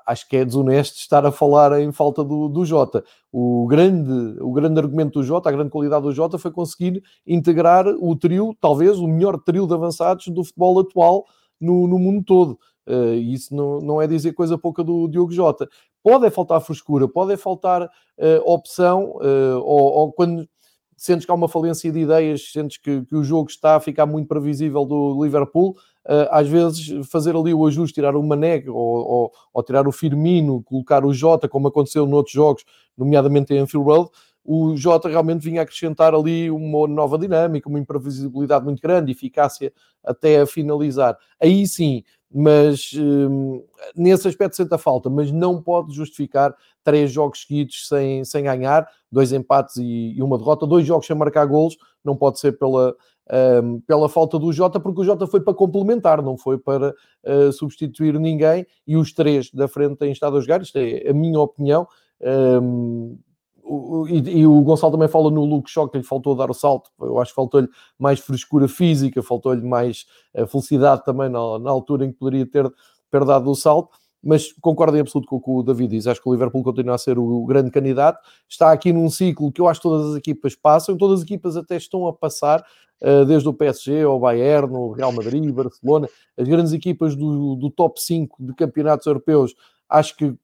acho que é desonesto estar a falar em falta do, do Jota. O grande, o grande argumento do Jota, a grande qualidade do Jota foi conseguir integrar o trio, talvez o melhor trio de avançados do futebol atual no, no mundo todo. Uh, isso não, não é dizer coisa pouca do Diogo Jota. Pode é faltar frescura, pode é faltar uh, opção, uh, ou, ou, quando sentes que há uma falência de ideias, sentes que, que o jogo está a ficar muito previsível do Liverpool, uh, às vezes fazer ali o ajuste, tirar o Mané ou, ou, ou, tirar o Firmino, colocar o Jota, como aconteceu noutros jogos, nomeadamente em Anfield Road, o Jota realmente vinha acrescentar ali uma nova dinâmica, uma imprevisibilidade muito grande, eficácia até a finalizar. Aí sim, mas hum, nesse aspecto senta falta, mas não pode justificar três jogos seguidos sem, sem ganhar, dois empates e, e uma derrota, dois jogos sem marcar golos, não pode ser pela, hum, pela falta do Jota, porque o Jota foi para complementar, não foi para uh, substituir ninguém, e os três da frente têm estado a jogar, isto é a minha opinião. E, e, o Gonçalo também fala no Luke Shock que lhe faltou dar o salto. Eu acho que faltou-lhe mais frescura física, faltou-lhe mais uh, felicidade também na, na, altura em que poderia ter, ter dado o salto. Mas concordo em absoluto com o que o David diz. Acho que o Liverpool continua a ser o, o grande candidato. Está aqui num ciclo que eu acho que todas as equipas passam, todas as equipas até estão a passar, uh, desde o PSG ao Bayern, o Real Madrid, Barcelona, as grandes equipas do, do top 5 de campeonatos europeus. Acho que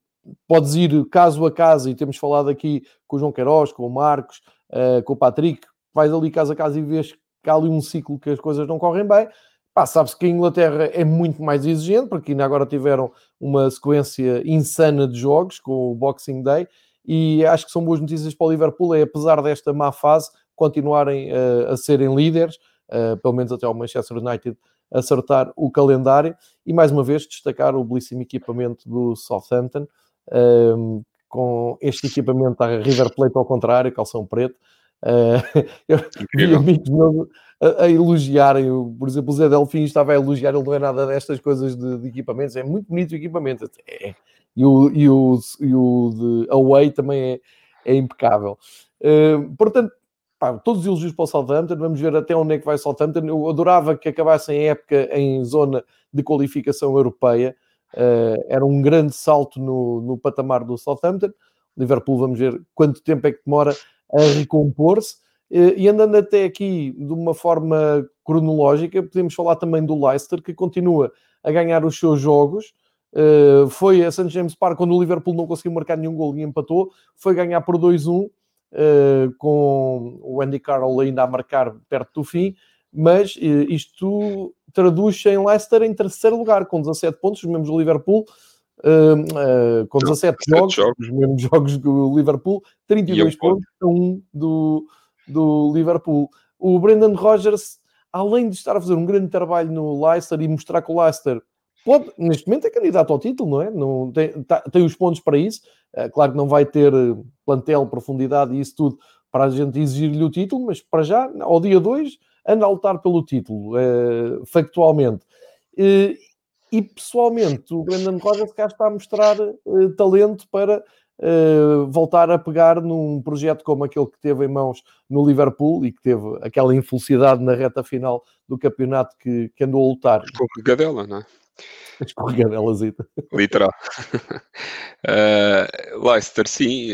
podes ir caso a caso, e temos falado aqui com o João Queiroz, com o Marcos, uh, com o Patrick, vais ali caso a caso e vês que há ali um ciclo que as coisas não correm bem. Pá, sabe-se que a Inglaterra é muito mais exigente, porque ainda agora tiveram uma sequência insana de jogos com o Boxing Day, e acho que são boas notícias para o Liverpool, é apesar desta má fase, continuarem uh, a serem líderes, uh, pelo menos até ao Manchester United acertar o calendário, e mais uma vez destacar o belíssimo equipamento do Southampton, um, com este equipamento da River Plate ao contrário, calção preto. Uh, [laughs] eu vi amigos meus a, a, elogiarem, por exemplo, o Zé Delfim estava a elogiar, ele não é nada destas coisas de, de equipamentos, é muito bonito o equipamento. É. E, o, e, o, e o de Away também é, é impecável. Uh, portanto, pá, todos os elogios para o Southampton, vamos ver até onde é que vai o Southampton. Eu adorava que acabassem a época em zona de qualificação europeia, Uh, era um grande salto no, no patamar do Southampton. Liverpool, vamos ver quanto tempo é que demora a recompor-se. Uh, e andando até aqui de uma forma cronológica, podemos falar também do Leicester, que continua a ganhar os seus jogos. Uh, foi a St. James Park quando o Liverpool não conseguiu marcar nenhum gol e empatou. Foi ganhar por 2-1, com o Andy Carroll ainda a marcar perto do fim. Mas isto traduz-se em Leicester em terceiro lugar, com 17 pontos, os mesmos do Liverpool, uh, uh, com 17 Não, jogos, jogos, os mesmos [laughs] jogos do Liverpool, 32 pontos a um do, do Liverpool. O Brendan Rodgers, além de estar a fazer um grande trabalho no Leicester e mostrar que o Leicester pode, neste momento é candidato ao título, não é? Não, tem, tá, tem os pontos para isso. Uh, claro que não vai ter plantel, profundidade e isso tudo para a gente exigir-lhe o título, mas para já, ao dia 2, anda a lutar pelo título, uh, factualmente. Uh, e pessoalmente, o Brendan Rodgers cá está a mostrar uh, talento para voltar a pegar num projeto como aquele que teve em mãos no Liverpool e que teve aquela infelicidade na reta final do campeonato que, que andou a lutar. Escorregadela, não é? [laughs] Escorregadelazita. Literal. uh, [laughs] Leicester, sim.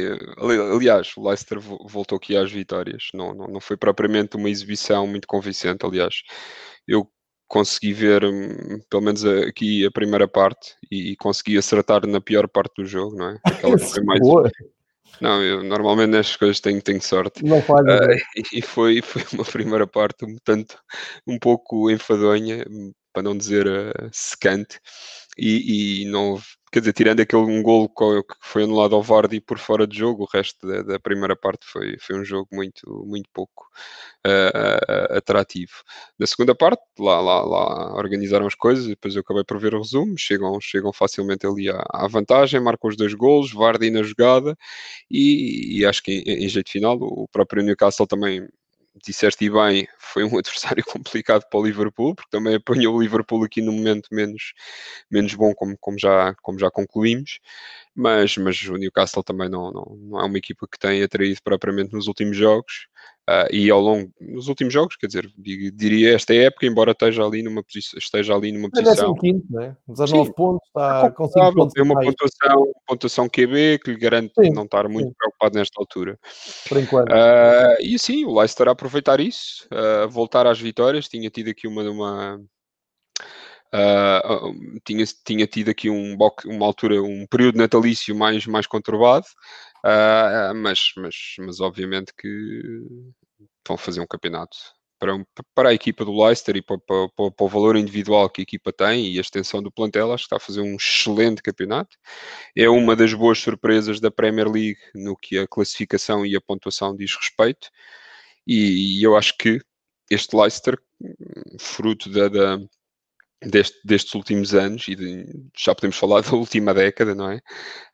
Aliás, o Leicester voltou aqui às vitórias. Não, não, não foi propriamente uma exibição muito convincente. Aliás, eu consegui ver hum, pelo menos aqui a primeira parte e, e, consegui acertar na pior parte do jogo, não é? [laughs] Aquela que foi mais. Boa. Não, eu normalmente nestas coisas tenho, tenho sorte. Não faz, uh, e foi, foi uma primeira parte um tanto um pouco enfadonha, para não dizer uh, secante, e, e não quer dizer, tirando aquele um gol que foi anulado ao Vardy por fora de jogo, o resto da, da primeira parte foi, foi um jogo muito, muito pouco uh, atrativo. Na segunda parte, lá, lá, lá organizaram as coisas, depois eu acabei por ver o resumo, chegam, chegam facilmente ali à, à vantagem, marcam os dois golos, Vardy na jogada, e, e acho que em, em jeito final o próprio Newcastle também disseste bem, foi um [laughs] adversário complicado para o Liverpool, porque também apanhou o Liverpool aqui no momento menos, menos bom, como, como, já, como já concluímos, mas, mas o Newcastle também não, não, não é uma equipa que tem atraído propriamente nos últimos jogos, Uh, e ao longo, nos últimos jogos, quer dizer, diria esta época, embora esteja ali numa, posição, esteja ali numa posição. É quinto, né? 19 Sim, pontos, está com 5 pontos. Tem uma pontuação, pontuação QB que lhe garante sim, não estar muito sim. preocupado nesta altura. Por enquanto. Uh, e sim, o Leicester a aproveitar isso, uh, voltar às vitórias. Tinha tido aqui uma. uma Uh, tinha, tinha tido aqui um, uma altura, um período natalício mais, mais conturbado, uh, mas, mas, mas obviamente que vão fazer um campeonato para, para a equipa do Leicester e para, para, para, o valor individual que a equipa tem e a extensão do plantel, acho que está a fazer um excelente campeonato. É uma das boas surpresas da Premier League no que a classificação e a pontuação diz respeito. E, e eu acho que este Leicester, fruto da, da deste, destes últimos anos, e de, já podemos falar [laughs] da última década, não é?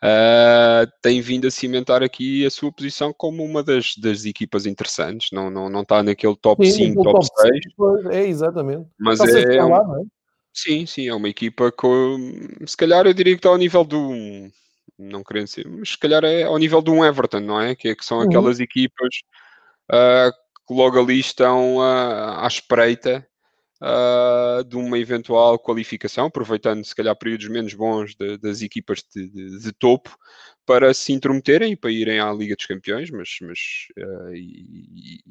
Uh, tem vindo a cimentar aqui a sua posição como uma das, das equipas interessantes, não, não, não está naquele top sim, 5, top, top 6. 6. É, exatamente. Mas é, falar, um, é, Sim, sim, é uma equipa com, se calhar eu diria que está ao nível do, não querendo ser, mas se calhar é ao nível de um Everton, não é? Que, é, que são uhum. aquelas equipas uh, que logo ali estão uh, à espreita uh, de uma eventual qualificação, aproveitando se calhar períodos menos bons de, das equipas de, de, de, topo para se intrometerem e para irem à Liga dos Campeões, mas, mas, uh, e,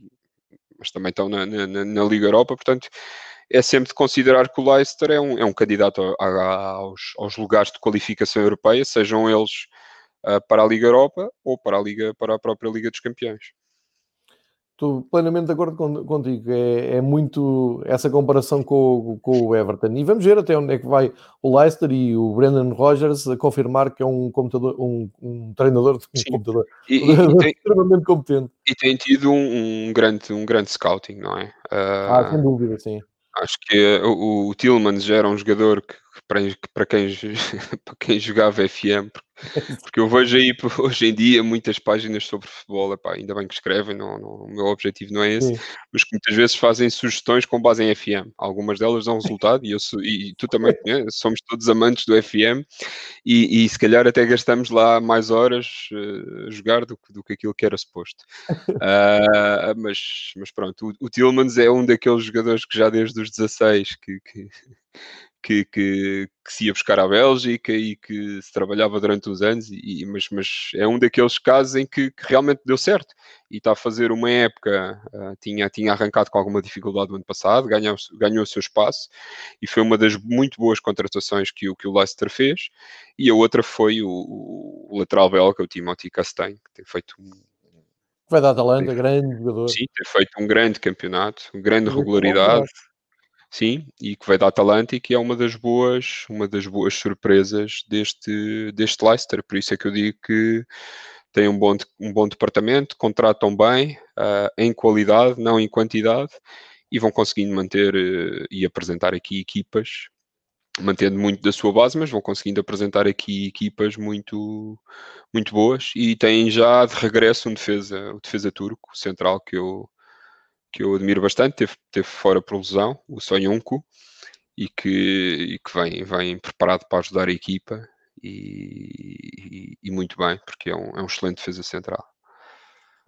mas também estão na, na, na, Liga Europa, portanto é sempre de considerar que o Leicester é um, é um candidato a, a, aos, aos lugares de qualificação europeia, sejam eles uh, para a Liga Europa ou para a, Liga, para a própria Liga dos Campeões. Estou plenamente de acordo contigo. É, é, muito essa comparação com, com, o Everton. E vamos ver até onde é que vai o Leicester e o Brendan Rodgers a confirmar que é um computador, um, um treinador de um computador e, e, [laughs] tem, extremamente competente. E tem tido um, um, grande, um grande scouting, não é? Uh, ah, sem dúvida, sim. Acho que o, o Tillman já era um jogador que, para, para, quem, [laughs] para quem jogava FM, [laughs] porque eu vejo aí [laughs] hoje em dia muitas páginas sobre futebol, epá, ainda bem que escrevem, não, não, o meu objetivo não é esse, Sim. mas que muitas vezes fazem sugestões com base em FM. Algumas delas dão resultado e, eu sou, e tu também conheces, somos todos amantes do FM e, e, se calhar até gastamos lá mais horas uh, a jogar do, do que aquilo que era suposto. Uh, mas, mas pronto, o, o Tillmans é um daqueles jogadores que já desde os 16 que, que que, que, que, se ia buscar à Bélgica e que se trabalhava durante uns anos, e, mas, mas é um daqueles casos em que, que, realmente deu certo e está a fazer uma época, uh, tinha, tinha arrancado com alguma dificuldade no ano passado, ganhou, ganhou o seu espaço e foi uma das muito boas contratações que o, que o Leicester fez. E a outra foi o, o lateral belga, o Timothy Castagne, que tem feito um. Vai dar Atalanta, grande jogador. Sim, tem feito um grande campeonato, grande regularidade. Sim, e que vai da Atalanta e é uma das boas, uma das boas surpresas deste, deste Leicester. Por isso é que eu digo que tem um bom, um bom departamento, contratam bem, uh, em qualidade, não em quantidade, e vão conseguindo manter uh, e apresentar aqui equipas, mantendo muito da sua base, mas vão conseguindo apresentar aqui equipas muito, muito boas. E têm já de regresso um defesa, o defesa turco, central, que eu que eu admiro bastante, teve, teve fora por lesão, o Sonhonku, e que, e que vem, vem preparado para ajudar a equipa e, e, muito bem, porque é um, é um excelente defesa central.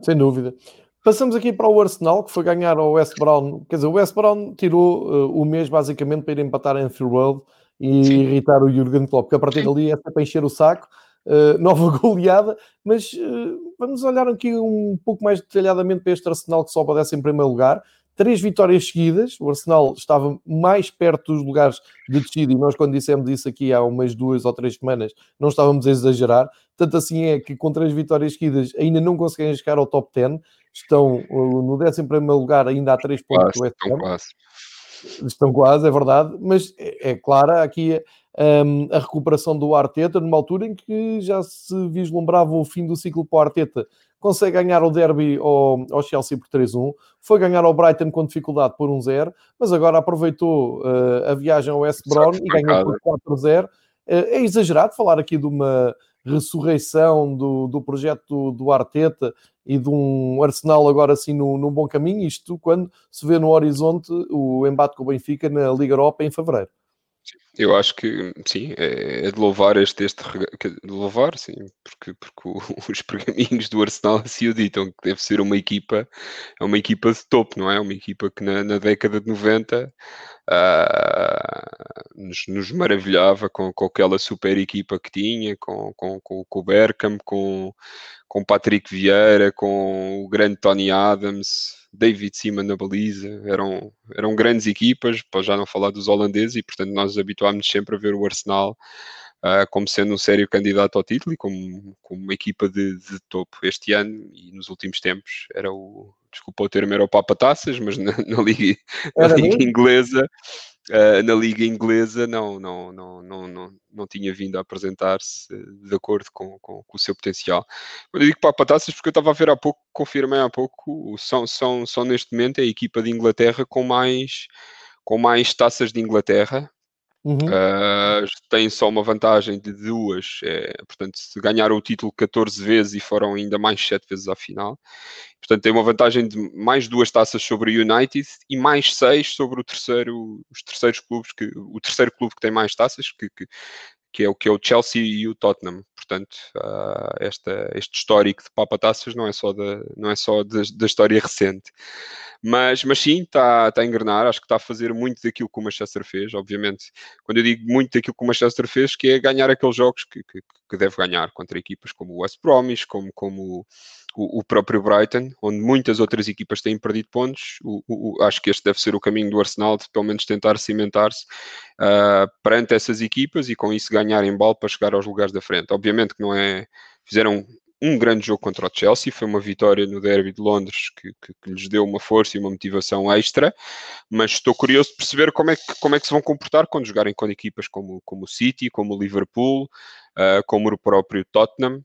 Sem dúvida. Passamos aqui para o Arsenal, que foi ganhar ao West Brown. Quer dizer, o West Brown tirou uh, o mês basicamente para ir empatar em Anfield e Sim. irritar o Jurgen Klopp, que a partir Sim. dali é para encher o saco. Uh, nova [laughs] goleada, mas uh, vamos olhar aqui um pouco mais detalhadamente para este Arsenal que só aparece em primeiro lugar três vitórias seguidas. O Arsenal estava mais perto dos lugares de descida e nós, quando dissemos isso aqui há umas duas ou três semanas, não estávamos a exagerar. Tanto assim é que com três vitórias seguidas ainda não conseguem chegar ao top 10. Estão uh, no 11 lugar, ainda há três pontos do Estão quase. Estão quase, é verdade. Mas é, é clara aqui um, a recuperação do Arteta numa altura em que já se vislumbrava o fim do ciclo para o Arteta consegue ganhar o derby ao, ao Chelsea por 3-1, foi ganhar ao Brighton com dificuldade por 1-0, mas agora aproveitou uh, a viagem ao West Brom e ganhou por 4-0. Uh, é exagerado falar aqui de uma ressurreição do, do projeto do, do, Arteta e de um Arsenal agora assim no, num bom caminho, isto quando se vê no horizonte o embate com o Benfica na Liga Europa em Fevereiro. Eu acho que sim, é, é de louvar este, este de louvar, sim, porque, porque [laughs] os pergaminhos do Arsenal assim o ditam, que deve ser uma equipa, é uma equipa de topo, não é? Uma equipa que na, na década de 90 uh, ah, nos, nos, maravilhava com, com aquela super equipa que tinha, com, com, com, com o Berkham, com, com Patrick Vieira, com o grande Tony Adams, David Seaman na baliza, eram, eram grandes equipas, para já não falar dos holandeses, e portanto nós habituámos sempre a ver o Arsenal uh, como sendo um sério candidato ao título e como, como uma equipa de, de, topo. Este ano e nos últimos tempos era o, desculpa o termo, era o Papa Taças, mas na, na Liga, na Liga Inglesa uh, na Liga Inglesa não, não, não, não, não, não tinha vindo a apresentar-se de acordo com, com, com, o seu potencial. Quando eu digo para taças, porque eu estava a ver há pouco, confirmei há pouco, são, são, são neste momento a equipa de Inglaterra com mais, com mais taças de Inglaterra. Uhum. Uh, tem só uma vantagem de duas, é, portanto, se ganharam o título 14 vezes e foram ainda mais 7 vezes à final. Portanto, tem uma vantagem de mais duas taças sobre o United e mais seis sobre o terceiro, os terceiros clubes, que, o terceiro clube que tem mais taças, que, que, que é o que é o Chelsea e o Tottenham. Portanto, uh, esta, este histórico de Papa Taças não é só da, não é só da, da história recente. Mas, mas sim, está tá a engrenar, acho que está a fazer muito daquilo que o Manchester fez, obviamente. Quando eu digo muito daquilo que o Manchester fez, que é ganhar aqueles jogos que, que, que deve ganhar contra equipas como o West Bromwich, como, como o, o, próprio Brighton, onde muitas outras equipas têm perdido pontos. O, o, acho que este deve ser o caminho do Arsenal, de pelo menos tentar cimentar-se uh, perante essas equipas e com isso ganhar em bal para chegar aos lugares da frente. Obviamente que não é. Fizeram um grande jogo contra o Chelsea, foi uma vitória no Derby de Londres que, que, que, lhes deu uma força e uma motivação extra, mas estou curioso de perceber como é que, como é que se vão comportar quando jogarem com equipas como, como o City, como o Liverpool, uh, como o próprio Tottenham,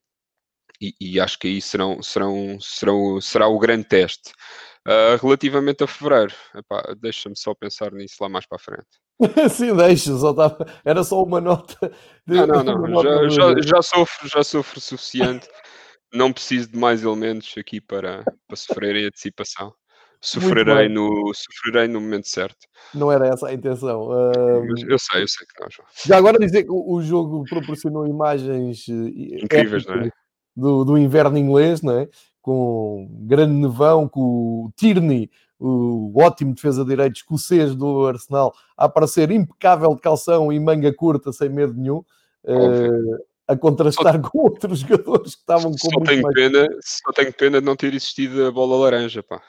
e, e, acho que aí serão, serão, serão, será o grande teste. Uh, relativamente a fevereiro, deixa-me só pensar nisso lá mais para a frente. [laughs] Sim, deixa, só tava... era só uma nota. De... Não, não, [laughs] não, já, já, já, sofro, já sofro o suficiente. não preciso de mais elementos aqui para, para sofrer em antecipação. Sofrerei no, sofrerei no momento certo. Não era essa a intenção. Uh... Eu sei, eu sei que não, João. Já agora dizer que o jogo proporcionou imagens eh, incríveis, não é? Do, do inverno inglês, não é? com grande nevão, com o Tierney, o ótimo defesa de direito escocês do Arsenal, a aparecer impecável de calção e manga curta, sem medo nenhum, uh, a contrastar só, com outros [laughs] jogadores que estavam com só tenho mais... pena Só tenho pena de não ter existido a bola laranja, pá.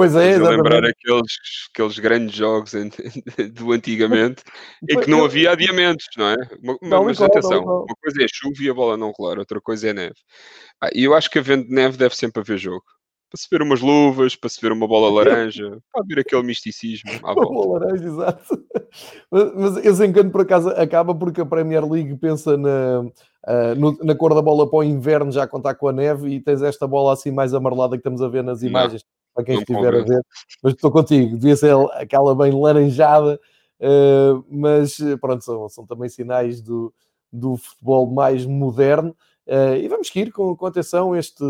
Pois é, exatamente. lembrar aqueles, aqueles grandes jogos [laughs] do antigamente em que não havia adiamentos, não é? Uma, não, mas atenção, não, uma coisa é chuva e a bola não rolar, outra coisa é neve. Ah, e eu acho que havendo neve deve sempre haver jogo. Para se ver umas luvas, para se ver uma bola laranja, para ver aquele misticismo [laughs] à volta. Uma bola laranja, exato. Mas, mas esse encanto por acaso acaba porque a Premier League pensa na, uh, no, na cor da bola para o inverno já contar com a neve e tens esta bola assim mais amarelada que estamos a ver nas imagens. Para quem não estiver a ver. Mas estou contigo, devia ser aquela bem laranjada, uh, mas pronto, são, são também sinais do, do futebol mais moderno. Uh, e vamos ir com, com atenção este,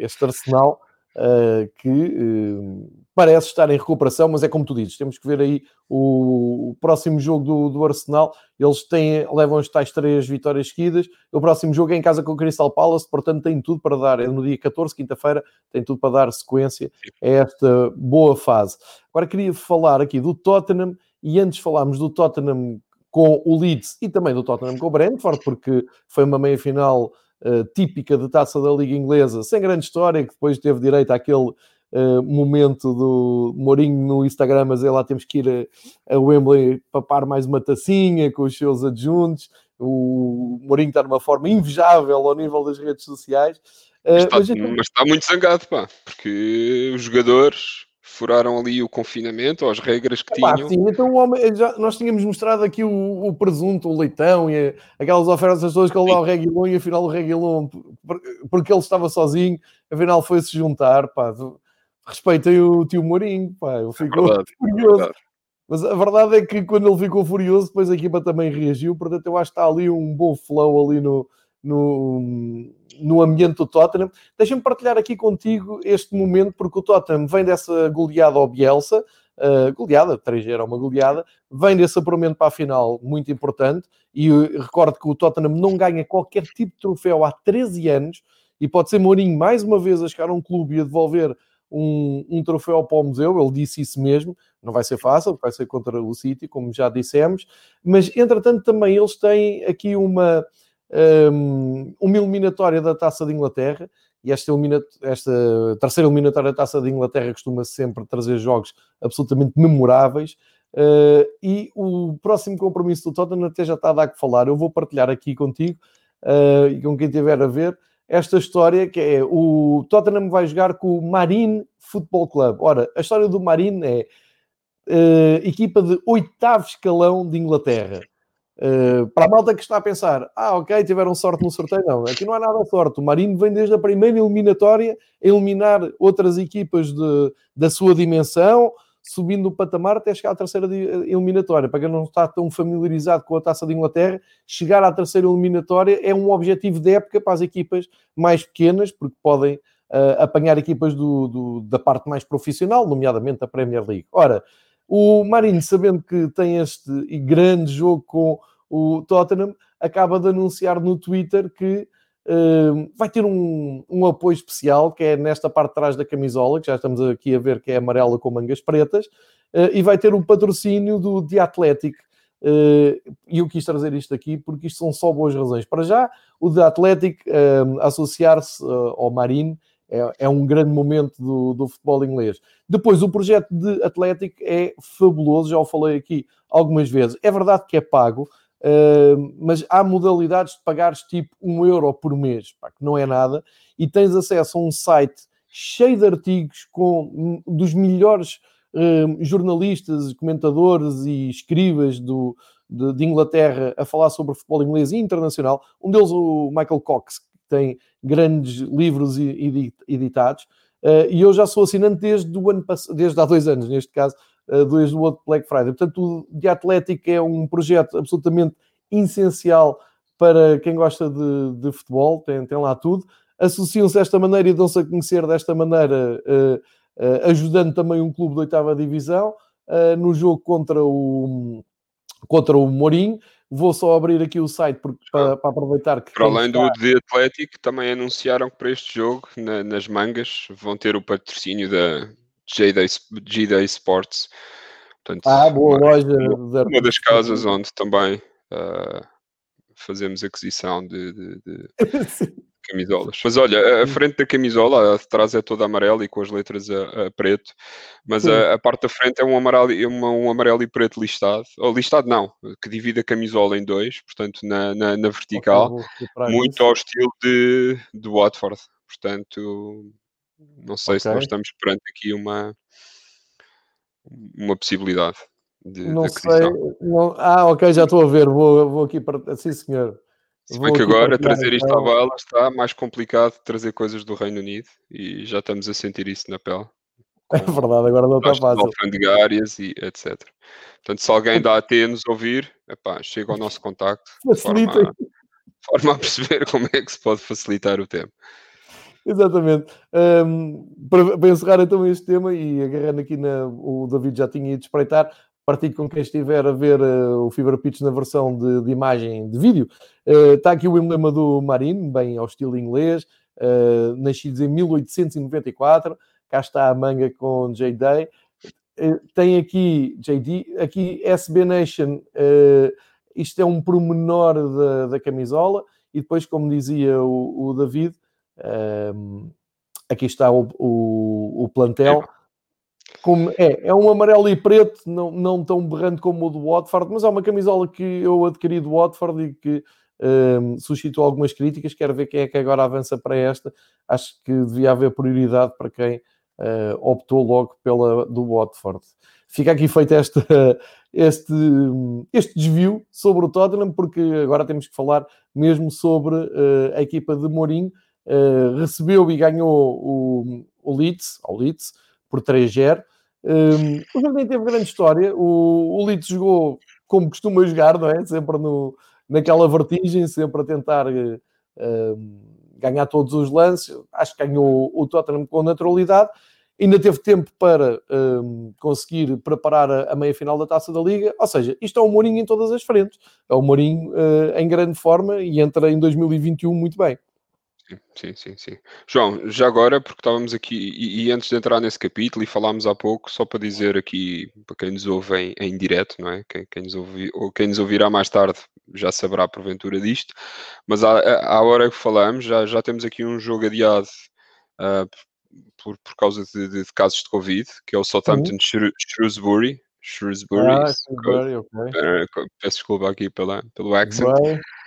este Arsenal. uh, que uh, parece estar em recuperação, mas é como tu dizes, temos que ver aí o, o próximo jogo do, do, Arsenal. Eles têm, levam as tais três vitórias seguidas. O próximo jogo é em casa com o Crystal Palace, portanto tem tudo para dar. É no dia 14, quinta-feira, tem tudo para dar sequência a esta boa fase. Agora queria falar aqui do Tottenham e antes falámos do Tottenham com o Leeds e também do Tottenham com o Brentford, porque foi uma meia-final uh, típica de taça da Liga Inglesa, sem grande história, que depois teve direito àquele uh, momento do Mourinho no Instagram, mas é lá temos que ir a, a Wembley papar mais uma tacinha com os seus adjuntos. O Mourinho está numa forma invejável ao nível das redes sociais. Uh, mas, está, mas, mas está muito zangado, pá, porque os jogadores furaram ali o confinamento, as regras que Epá, tinham. Sim, então o homem, já, nós tínhamos mostrado aqui o, o presunto, o leitão e aquelas ofertas todas que ele dá ao Reguilon e afinal o Reguilon, porque ele estava sozinho, afinal foi-se juntar, pá. Respeitei o tio Mourinho, pá, ele ficou é [laughs] furioso. É Mas a verdade é que quando ele ficou furioso, depois a equipa também reagiu, portanto eu acho que está ali um bom flow ali no, no, no ambiente do Tottenham. Deixa-me partilhar aqui contigo este momento, porque o Tottenham vem dessa goleada ao Bielsa, uh, goleada, 3 era uma goleada, vem desse apuramento para a final muito importante, e recordo que o Tottenham não ganha qualquer tipo de troféu há 13 anos, e pode ser Mourinho mais uma vez a chegar a um clube e a devolver um, um, troféu para o museu, ele disse isso mesmo, não vai ser fácil, vai ser contra o City, como já dissemos, mas entretanto também eles têm aqui uma, uma eliminatória da Taça de Inglaterra, e esta, esta terceira eliminatória da Taça de Inglaterra costuma sempre trazer jogos absolutamente memoráveis. Uh, e o próximo compromisso do Tottenham até já está a dar que falar. Eu vou partilhar aqui contigo uh, e com quem tiver a ver esta história que é o Tottenham vai jogar com o Marine Football Club. Ora, a história do Marine é uh, equipa de oitavo escalão de Inglaterra. Uh, para a malta que está a pensar, ah, ok, tiveram sorte no sorteio, não, aqui não há nada de sorte. O Marinho vem desde a primeira eliminatória a eliminar outras equipas de, da sua dimensão, subindo o patamar até chegar à terceira eliminatória. Para quem não está tão familiarizado com a taça de Inglaterra, chegar à terceira eliminatória é um objetivo de época para as equipas mais pequenas, porque podem uh, apanhar equipas do, do, da parte mais profissional, nomeadamente a Premier League. Ora, o Marinho, sabendo que tem este grande jogo com o Tottenham, acaba de anunciar no Twitter que vai ter um, um, apoio especial, que é nesta parte de trás da camisola, que já estamos aqui a ver que é amarela com mangas pretas, uh, e vai ter um patrocínio do The Athletic. Uh, e eu quis trazer isto aqui porque isto são só boas razões. Para já, o The Athletic associar-se ao Marine é, é um grande momento do, do, futebol inglês. Depois, o projeto de Atlético é fabuloso, já o falei aqui algumas vezes. É verdade que é pago, mas há modalidades de pagares tipo um euro por mês, pá, que não é nada, e tens acesso a um site cheio de artigos com dos melhores uh, jornalistas, comentadores e escribas do, de, de, Inglaterra a falar sobre futebol inglês e internacional. Um deles, o Michael Cox, tem grandes livros editados, uh, e eu já sou assinante desde, o ano desde há dois anos, neste caso, uh, desde o outro Black Friday. Portanto, o The Athletic é um projeto absolutamente essencial para quem gosta de, de futebol, tem, tem, lá tudo. Associam-se desta maneira e dão-se a conhecer desta maneira, uh, ajudando também um clube da oitava divisão no jogo contra o, contra o Mourinho. Vou só abrir aqui o site porque, para, para, aproveitar que. Para além do The Athletic, também anunciaram que para este jogo, na, nas mangas, vão ter o patrocínio da J-Day Sports. Portanto, ah, boa uma, loja. Uma, uma das casas onde também uh, fazemos aquisição de, de, de [laughs] camisolas. Mas olha, a frente da camisola, a de trás é toda amarela e com as letras a, a preto, mas a, a, parte da frente é um amarelo, uma, um amarelo e preto listado, ou listado não, que divide a camisola em dois, portanto na, na, na vertical, muito isso. ao estilo de, de Watford. Portanto, não sei okay. se nós estamos perante aqui uma, uma possibilidade. De, não sei. Não, ah, ok, já estou a ver. Vou, vou aqui para. Sim, senhor. Se bem que agora trazer isto à bala está mais complicado trazer coisas do Reino Unido e já estamos a sentir isso na pele. [laughs] É verdade, agora não está fácil. alfandegárias e etc. Portanto, se alguém da AT nos ouvir, epá, chega ao nosso [laughs] contacto de forma, a, forma a perceber [laughs] como é que se pode facilitar o tempo. Exatamente. Um, para, para, encerrar então este tema e agarrando aqui na, o David já tinha ido espreitar, partilho com quem estiver a ver uh, o Fever Pitch na versão de, de imagem de vídeo. Uh, está aqui o emblema do Marine, bem ao estilo inglês, uh, nascidos em 1894. Cá está a manga com J-Day. tem aqui JD, aqui SB Nation, isto é um pormenor da, da camisola. E depois, como dizia o, o David, aqui está o, o, o plantel. Como é, é um amarelo e preto, não, não tão berrante como o do Watford, mas é uma camisola que eu adquiri do Watford e que um, suscitou algumas críticas. Quero ver quem é que agora avança para esta. Acho que devia haver prioridade para quem uh, optou logo pela do Watford. Fica aqui feito este, este, este desvio sobre o Tottenham, porque agora temos que falar mesmo sobre uh, a equipa de Mourinho. Uh, recebeu e ganhou o, o Leeds, ao Leeds, por 3-0. Um, o jogo nem teve grande história. O, o Leeds jogou como costuma jogar, não é? Sempre no, naquela vertigem, sempre a tentar uh, ganhar todos os lances. Acho que ganhou o Tottenham com naturalidade. Ainda teve tempo para um, conseguir preparar a, a meia-final da Taça da Liga. Ou seja, isto é o Mourinho em todas as frentes. É o Mourinho uh, em grande forma e entra em 2021 muito bem. Sim, sim, sim. João, já agora, porque estávamos aqui, e, e, antes de entrar nesse capítulo, e falámos há pouco, só para dizer aqui, para quem nos ouve em, em direto, não é? Quem, quem, nos ouvi, ou quem nos ouvirá mais tarde já saberá porventura disto, mas à, à hora que falamos, já, já temos aqui um jogo adiado uh, por, por causa de, de, casos de Covid, que é o Southampton uhum. Shrewsbury. Shrewsbury. Ah, Shrewsbury, ok. Uh, peço desculpa aqui pela, pelo accent.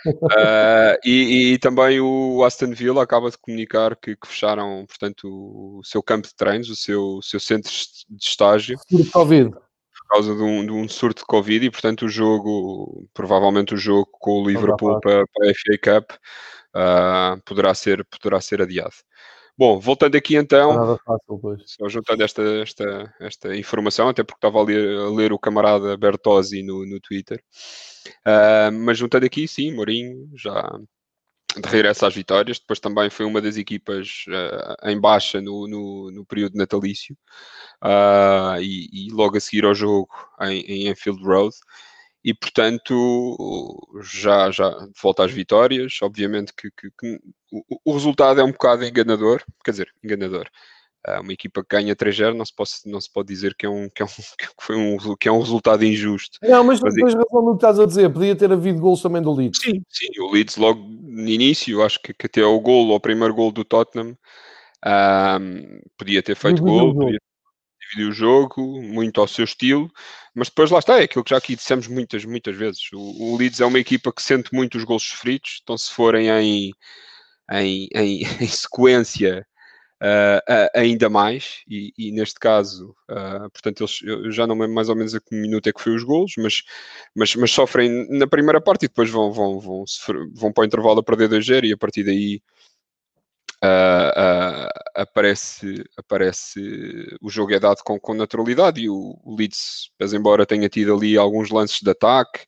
Uh, e, e, também o Aston Villa acaba de comunicar que, que, fecharam, portanto, o seu campo de treinos, o seu, o seu centro de estágio. Por Covid. Por causa de um, de um, surto de Covid e, portanto, o jogo, provavelmente o jogo com o Liverpool para, para a FA Cup uh, poderá, ser, poderá ser adiado. Bom, voltando aqui então, Nada fácil, pois. só juntando esta, esta, esta informação, até porque estava a ler, a ler o camarada Bertozzi no, no Twitter, uh, mas juntando aqui, sim, Mourinho já de regressa às vitórias, depois também foi uma das equipas uh, em baixa no, no, no período natalício, uh, e, e, logo a seguir ao jogo em, em Enfield Road, e portanto já, já volta às vitórias, obviamente que, que, que o, o, resultado é um bocado enganador, quer dizer, enganador. Uh, uma equipa que ganha 3-0 não, se pode, não se pode dizer que é um, que é um, [laughs] que foi um, que é um resultado injusto. Não, mas, mas tens razão no que estás a dizer, podia ter havido gols também do Leeds. Sim, sim, o Leeds logo no início, acho que, que até o gol, o primeiro gol do Tottenham, um, podia ter feito gol, podia dividir o jogo, muito ao seu estilo, mas depois lá está, é aquilo que já aqui dissemos muitas, muitas vezes. O, o Leeds é uma equipa que sente muito os gols sofridos, então se forem em, em, em, [laughs] em sequência uh, ainda mais, e, e neste caso, uh, portanto, eles, eu já não lembro mais ou menos a que minuto é que foi os gols, mas, mas, mas sofrem na primeira parte e depois vão, vão, vão, vão para o intervalo a perder 2-0 e a partir daí uh, uh, aparece, aparece o jogo é dado com, com naturalidade e o, o Leeds, pese embora tenha tido ali alguns lances de ataque,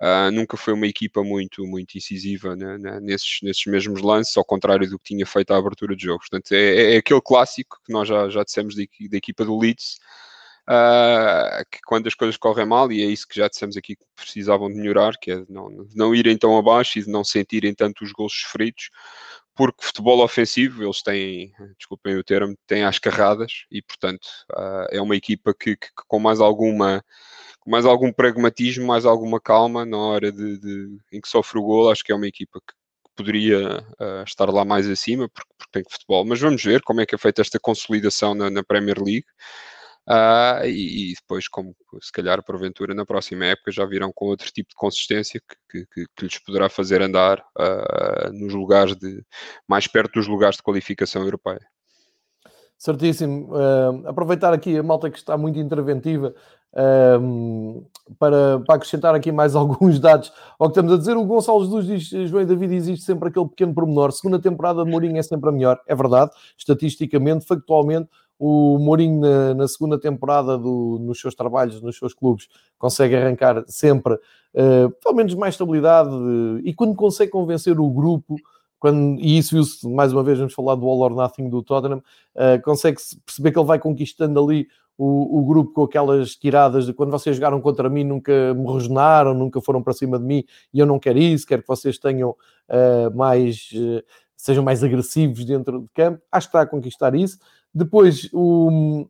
uh, nunca foi uma equipa muito, muito incisiva né, né, nesses, nesses mesmos lances, ao contrário do que tinha feito à abertura de jogo. Portanto, é, é, é aquele clássico que nós já, já dissemos da, equipa do Leeds, Uh, que quando as coisas correm mal, e é isso que já dissemos aqui que precisavam de melhorar, que é de não, não irem tão abaixo e de não sentirem tanto os gols sofridos, porque futebol ofensivo, eles têm, desculpem o termo, têm as carradas e, portanto, uh, é uma equipa que, que, que, com mais alguma com mais algum pragmatismo, mais alguma calma na hora de, de em que sofre o gol, acho que é uma equipa que poderia uh, estar lá mais acima, porque, porque, tem futebol. Mas vamos ver como é que é feita esta consolidação na, na Premier League. Uh, e, e, depois, como se calhar porventura na próxima época já virão com outro tipo de consistência que, que, que lhes poderá fazer andar uh, nos lugares de mais perto dos lugares de qualificação europeia. Certíssimo. Uh, aproveitar aqui a malta que está muito interventiva para, para, acrescentar aqui mais [laughs] alguns dados ao que estamos a dizer. O Gonçalo Jesus diz: João e David, existe sempre aquele pequeno pormenor. Segunda temporada de Mourinho é sempre a melhor. É verdade, estatisticamente, factualmente, o Mourinho, na, na segunda temporada do, nos seus trabalhos, nos seus clubes, consegue arrancar sempre, uh, pelo menos, mais estabilidade uh, e quando consegue convencer o grupo, quando, e isso viu-se, mais uma vez, vamos falar do All or Nothing do Tottenham, uh, consegue-se perceber que ele vai conquistando ali o, o, grupo com aquelas tiradas de quando vocês jogaram contra mim nunca me rejonaram, nunca foram para cima de mim e eu não quero isso, quero que vocês tenham uh, mais, uh, sejam mais agressivos dentro de campo. Acho que está a conquistar isso. Depois o,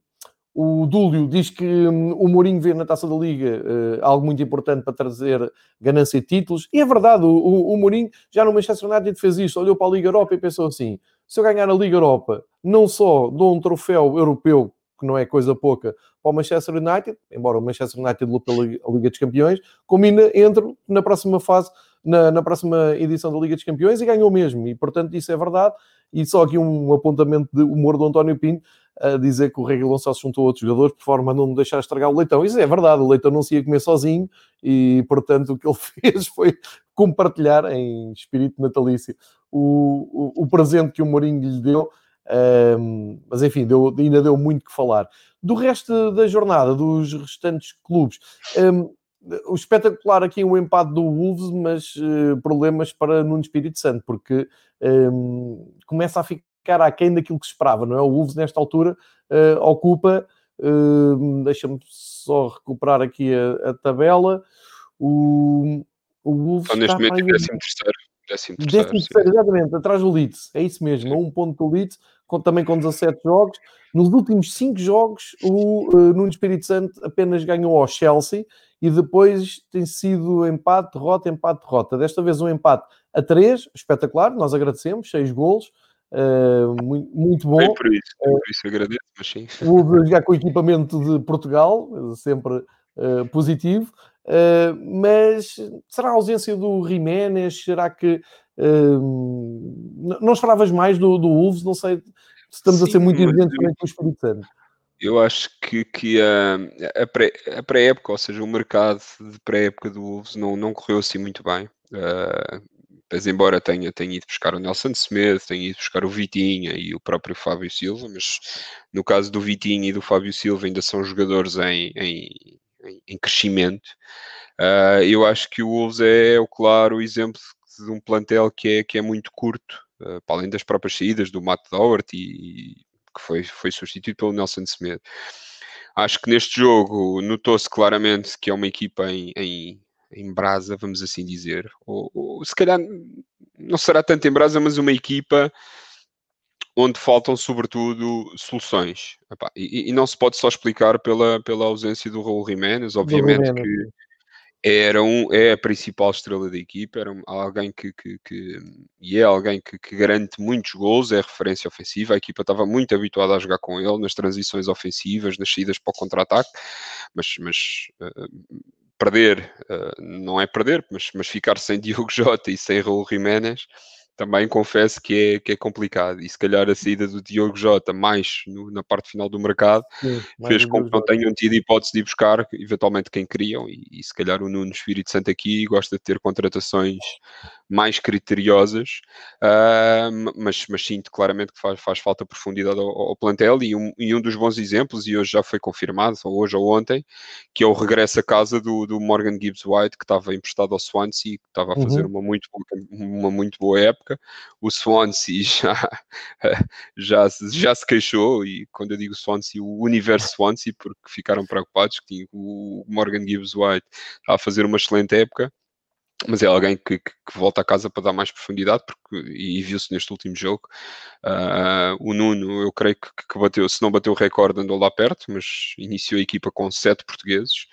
o Dúlio diz que hum, o Mourinho vê na Taça da Liga uh, algo muito importante para trazer ganância de títulos. E é verdade, o, o, o Mourinho já no Manchester United fez isto, olhou para a Liga Europa e pensou assim, se eu ganhar a Liga Europa, não só dou um troféu europeu, que não é coisa pouca, para o Manchester United, embora o Manchester United lute pela Liga dos Campeões, como ainda entro na próxima fase, na, na próxima edição da Liga dos Campeões e ganhou mesmo. E, portanto, isso é verdade. E só aqui um apontamento de humor do António Pinto, a dizer que o Reguilão só se juntou a outros jogadores por forma a não deixar estragar o Leitão. Isso é verdade, o Leitão não se ia comer sozinho e, portanto, o que ele [laughs] fez foi compartilhar em espírito natalício o, o, o presente que o Mourinho lhe deu. Um, mas enfim, deu, ainda deu muito que falar. Do resto da jornada, dos restantes clubes, um, o espetacular aqui o empate do Wolves, mas uh, problemas para Nuno Espírito Santo, porque um, começa a ficar aquém daquilo que se esperava, não é? O Wolves, nesta altura, uh, ocupa, uh, deixa-me só recuperar aqui a, a tabela, o, o Wolves então, neste momento, é décimo terceiro. Décimo terceiro, décimo terceiro exatamente, atrás do Leeds, é isso mesmo, um ponto do Leeds, com, também com 17 jogos. Nos últimos 5 jogos, o uh, Nuno Espírito Santo apenas ganhou ao Chelsea e depois tem sido empate, derrota, empate, derrota. Desta vez um empate a 3, espetacular, nós agradecemos, 6 golos. Uh, muito, muito, bom. Bem por isso, por isso agradeço, mas sim. O jogar com o equipamento de Portugal, sempre uh, positivo. Uh, mas será a ausência do Jiménez? Será que não esperavas mais do, do Wolves? Não sei se estamos sim, a ser muito exigentes com o Espírito Santo. Eu acho que, que a, a pré-época, ou seja, o mercado de pré-época do Wolves não, não correu assim muito bem. Uh, Pois embora tenha, tenha ido buscar o Nelson Smith, tenha ido buscar o Vitinha e o próprio Fábio Silva, mas no caso do Vitinha e do Fábio Silva ainda são jogadores em, em, em crescimento. Uh, eu acho que o Wolves é, é o claro exemplo de um plantel que é, que é muito curto, uh, para além das próprias saídas do Matt Doherty, e, que foi, foi substituído pelo Nelson Smith. Acho que neste jogo notou-se claramente que é uma equipa em, em em brasa, vamos assim dizer. Ou, ou, se calhar não será tanto em brasa, mas uma equipa onde faltam sobretudo soluções. Epá, e, e, não se pode só explicar pela, pela ausência do Raul Jiménez, obviamente que era um, é a principal estrela da equipa, era alguém que, que, que e é alguém que, que, garante muitos gols, é referência ofensiva, a equipa estava muito habituada a jogar com ele nas transições ofensivas, nas saídas para o contra-ataque, mas, mas uh, perder, uh, não é perder, mas, mas ficar sem [laughs] Diogo Jota e sem Raul Jiménez, também confesso que é, que é complicado. E se calhar a saída do Diogo Jota mais no, na parte final do mercado Sim, fez com que não tenham tido hipótese de ir buscar eventualmente quem queriam. E, e, se calhar o Nuno Espírito Santo aqui gosta de ter contratações mais criteriosas, uh, mas, mas sinto claramente que faz, faz falta profundidade ao, ao plantel. E um, e um dos bons exemplos, e hoje já foi confirmado, ou hoje ou ontem, que é o regresso a casa do, do Morgan Gibbs White, que estava emprestado ao Swansea, que estava a fazer uhum. uma, muito, uma muito boa época. O Swansea [laughs] já, já, já se queixou, e quando eu digo Swansea, o universo Swansea, porque ficaram preocupados que o Morgan Gibbs White a fazer uma excelente época mas é alguém que, que, que, volta a casa para dar mais profundidade, porque, e, e viu-se neste último jogo. Uh, o Nuno, eu creio que, que, bateu, se não bateu o recorde, andou lá perto, mas iniciou a equipa com sete portugueses.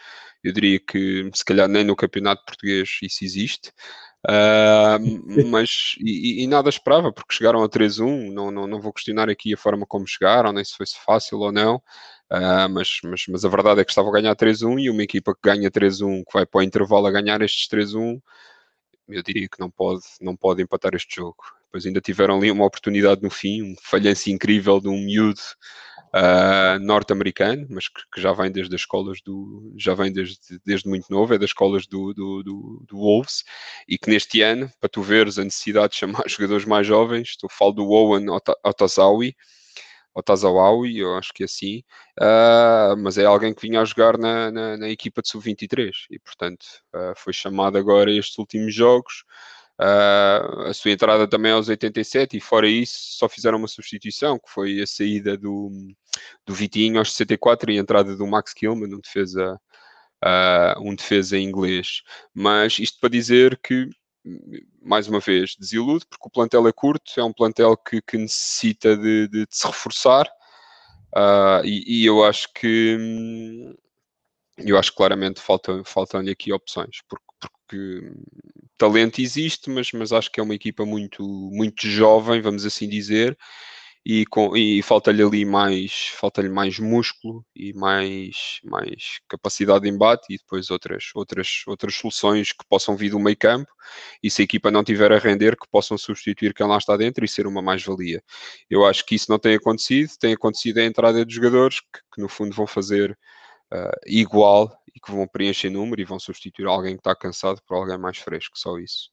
Eu diria que se calhar nem no campeonato português isso existe. Uh, mas e, e, nada esperava, porque chegaram a 3-1. Não, não, não vou questionar aqui a forma como chegaram, nem se foi fácil ou não. Uh, mas, mas, mas a verdade é que estava a ganhar 3-1 e uma equipa que ganha 3-1, que vai para o intervalo a ganhar estes 3-1, eu diria que não pode, não pode empatar este jogo. Depois ainda tiveram ali uma oportunidade no fim, um falhanço incrível de um miúdo uh, norte-americano, mas que, que, já vem desde as escolas do. já vem desde, desde muito novo, é das escolas do, do, do, do Wolves, e que neste ano, para tu veres a necessidade de chamar [laughs] jogadores mais jovens, estou falo do Owen Otazawi, ou Tazawawi, eu acho que é assim, uh, mas é alguém que vinha a jogar na, na, na equipa de sub-23 e, portanto, uh, foi chamado agora estes últimos jogos. Uh, a sua entrada também aos 87 e fora isso só fizeram uma substituição que foi a saída do, do Vitinho aos 64 e a entrada do Max Kilman, um defesa, uh, um defesa inglês. Mas isto para dizer que mais uma vez, desilude, porque o plantel é curto, é um plantel que, que necessita de, de, de, se reforçar, uh, e, e, eu acho que eu acho que claramente faltam-lhe faltam aqui opções, porque, porque talento existe, mas, mas acho que é uma equipa muito, muito jovem, vamos assim dizer, e, com, e falta-lhe ali mais, falta-lhe mais músculo e mais, mais capacidade de embate e depois outras, outras, outras soluções que possam vir do meio campo e se a equipa não tiver a render, que possam substituir quem lá está dentro e ser uma mais-valia. Eu acho que isso não tem acontecido, tem acontecido a entrada de jogadores que, que no fundo vão fazer uh, igual e que vão preencher número e vão substituir alguém que está cansado por alguém mais fresco, só isso.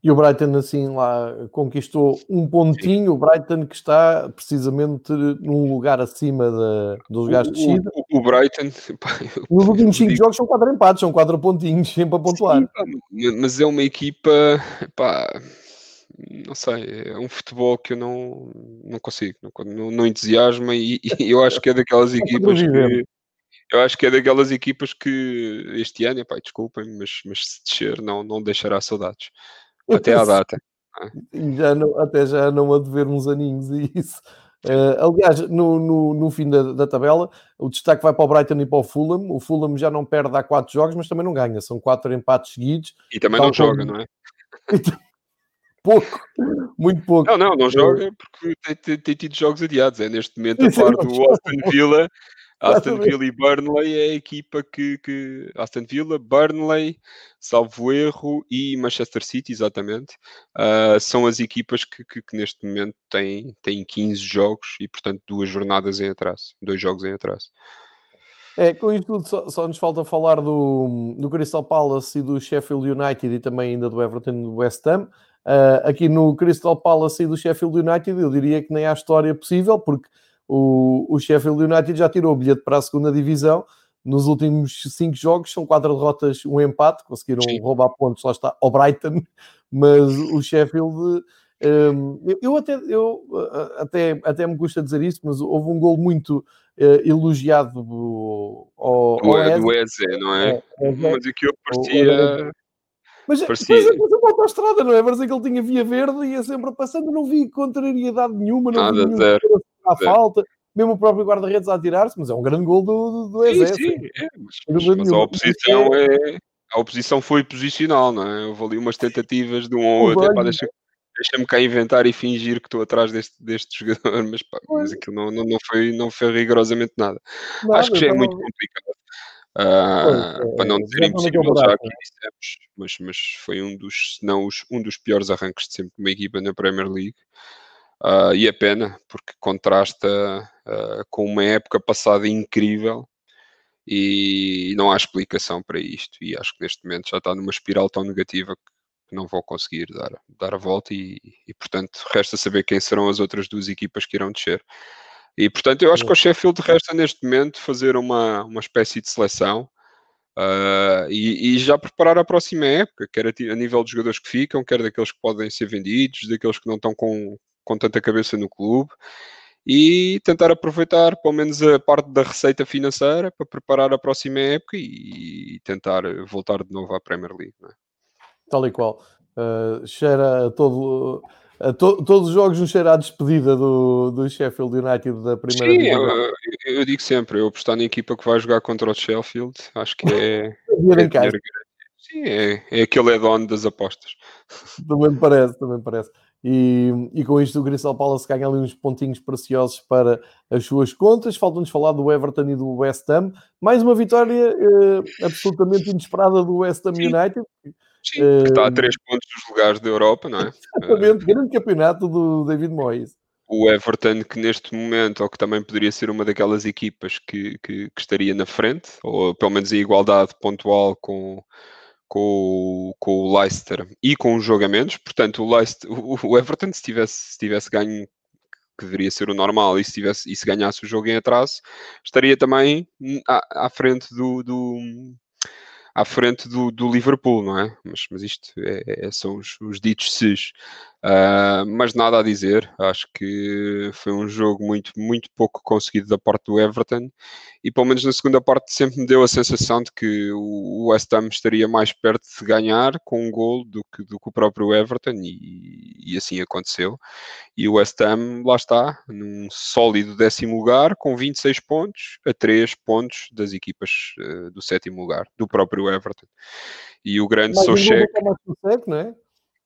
E o Brighton, assim, lá conquistou um pontinho. Sim. O Brighton que está precisamente num lugar acima de, dos lugares de descida. O, o, Brighton. [laughs] Nos [laughs] últimos 5 jogos são 4 empates, são 4 pontinhos, sempre a pontuar. Sim, mas é uma equipa. Pá, não sei, é um futebol que eu não, não consigo, não, não entusiasma e, e eu acho que é daquelas equipas que eu acho que é daquelas equipas que este ano, epá, desculpem, mas, mas se descer não, não deixará saudades. Até à data. É? Já não, até já não a dever uns aninhos e [laughs] isso. Uh, aliás, no, no, no fim da, da, tabela, o destaque vai para o Brighton e para o Fulham. O Fulham já não perde há quatro jogos, mas também não ganha. São quatro empates seguidos. E também não joga, não é? [laughs] pouco, muito pouco. Não, não, não joga porque tem, tem, tem tido jogos adiados. É neste momento a par do Austin Villa Aston Villa e Burnley é a equipa que, que. Aston Villa, Burnley, salvo erro, e Manchester City, exatamente, uh, são as equipas que, que, que, neste momento têm, têm 15 jogos e, portanto, duas jornadas em atraso, dois jogos em atraso. É, com isto tudo, só, só, nos falta falar do, do Crystal Palace e do Sheffield United e também ainda do Everton e do West Ham. Uh, aqui no Crystal Palace e do Sheffield United, eu diria que nem há história possível, porque o, o Sheffield United já tirou o bilhete para a segunda divisão. Nos últimos cinco jogos são quatro derrotas, um empate, conseguiram Sim. roubar pontos, lá está, ao Brighton, mas o Sheffield um, eu, até, eu até, até me custa dizer isso, mas houve um gol muito uh, elogiado ao, do, ao do Eze, não é? é, é mas aquilo parecia. Mas, parecia... mas é coisa para a estrada, não é? Parecia que ele tinha via verde e ia sempre passando, não vi contrariedade nenhuma, não Nada, vi zero à falta, mesmo o próprio guarda-redes a tirar-se, mas é um grande gol do, do, do Sim, sim, é, mas, mas, a oposição é... A oposição foi posicional, não é? Houve ali umas tentativas de um ou outro, deixa, deixa-me cá inventar e fingir que estou atrás deste, deste [laughs] jogador, mas, pá, mas aquilo não, não, não, foi, não foi rigorosamente nada. nada Acho que já é muito complicado. Uh, pois, para não dizer impossível, já aqui dissemos, mas, mas foi um dos, não os, um dos piores arranques de sempre de uma equipa na Premier League. Uh, e é pena, porque contrasta uh, com uma época passada incrível e não há explicação para isto. E acho que neste momento já está numa espiral tão negativa que não vou conseguir dar, dar a volta. E, e portanto, resta saber quem serão as outras duas equipas que irão descer. E portanto, eu acho que o Sheffield resta neste momento fazer uma, uma espécie de seleção. Uh, e, e, já preparar a próxima época, quer a, a, nível dos jogadores que ficam, quer daqueles que podem ser vendidos, daqueles que não estão com, com tanta cabeça no clube e tentar aproveitar pelo menos a parte da receita financeira para preparar a próxima época e tentar voltar de novo à Premier League. É? Tal e qual. Uh, cheira todo. Uh, to, todos os jogos nos cheira à despedida do, do Sheffield United da primeira Sim, eu, eu, digo sempre, eu apostar na equipa que vai jogar contra o Sheffield, acho que é. [laughs] é Sim, é, é aquele add-on das apostas. Também parece, também parece. E, e, com isto o Crystal Palace ganha ali uns pontinhos preciosos para as suas contas. Falta-nos falar do Everton e do West Ham. Mais uma vitória eh, absolutamente inesperada do West Ham Sim. United. Sim, está a 3 pontos dos lugares da Europa, não é? Exatamente, grande campeonato do David Moyes. O Everton, que neste momento, ou que também poderia ser uma daquelas equipas que, que, que estaria na frente, ou pelo menos em igualdade pontual com, com, com o Leicester e com os jogamentos. Portanto, o, Leicester, o Everton, se tivesse, se tivesse ganho, que deveria ser o normal, e se, tivesse, e se ganhasse o jogo em atraso, estaria também à, à frente do, do, à frente do, do Liverpool, não é? Mas, mas isto é, é, são os, os ditos SES. Uh, mas nada a dizer, acho que foi um jogo muito, muito pouco conseguido da parte do Everton e pelo menos na segunda parte sempre me deu a sensação de que o West Ham estaria mais perto de ganhar com um gol do que, do que o próprio Everton e, e assim aconteceu. E o West Ham lá está, num sólido décimo lugar com 26 pontos a 3 pontos das equipas uh, do sétimo lugar, do próprio Everton. E o grande Sochek... Não é?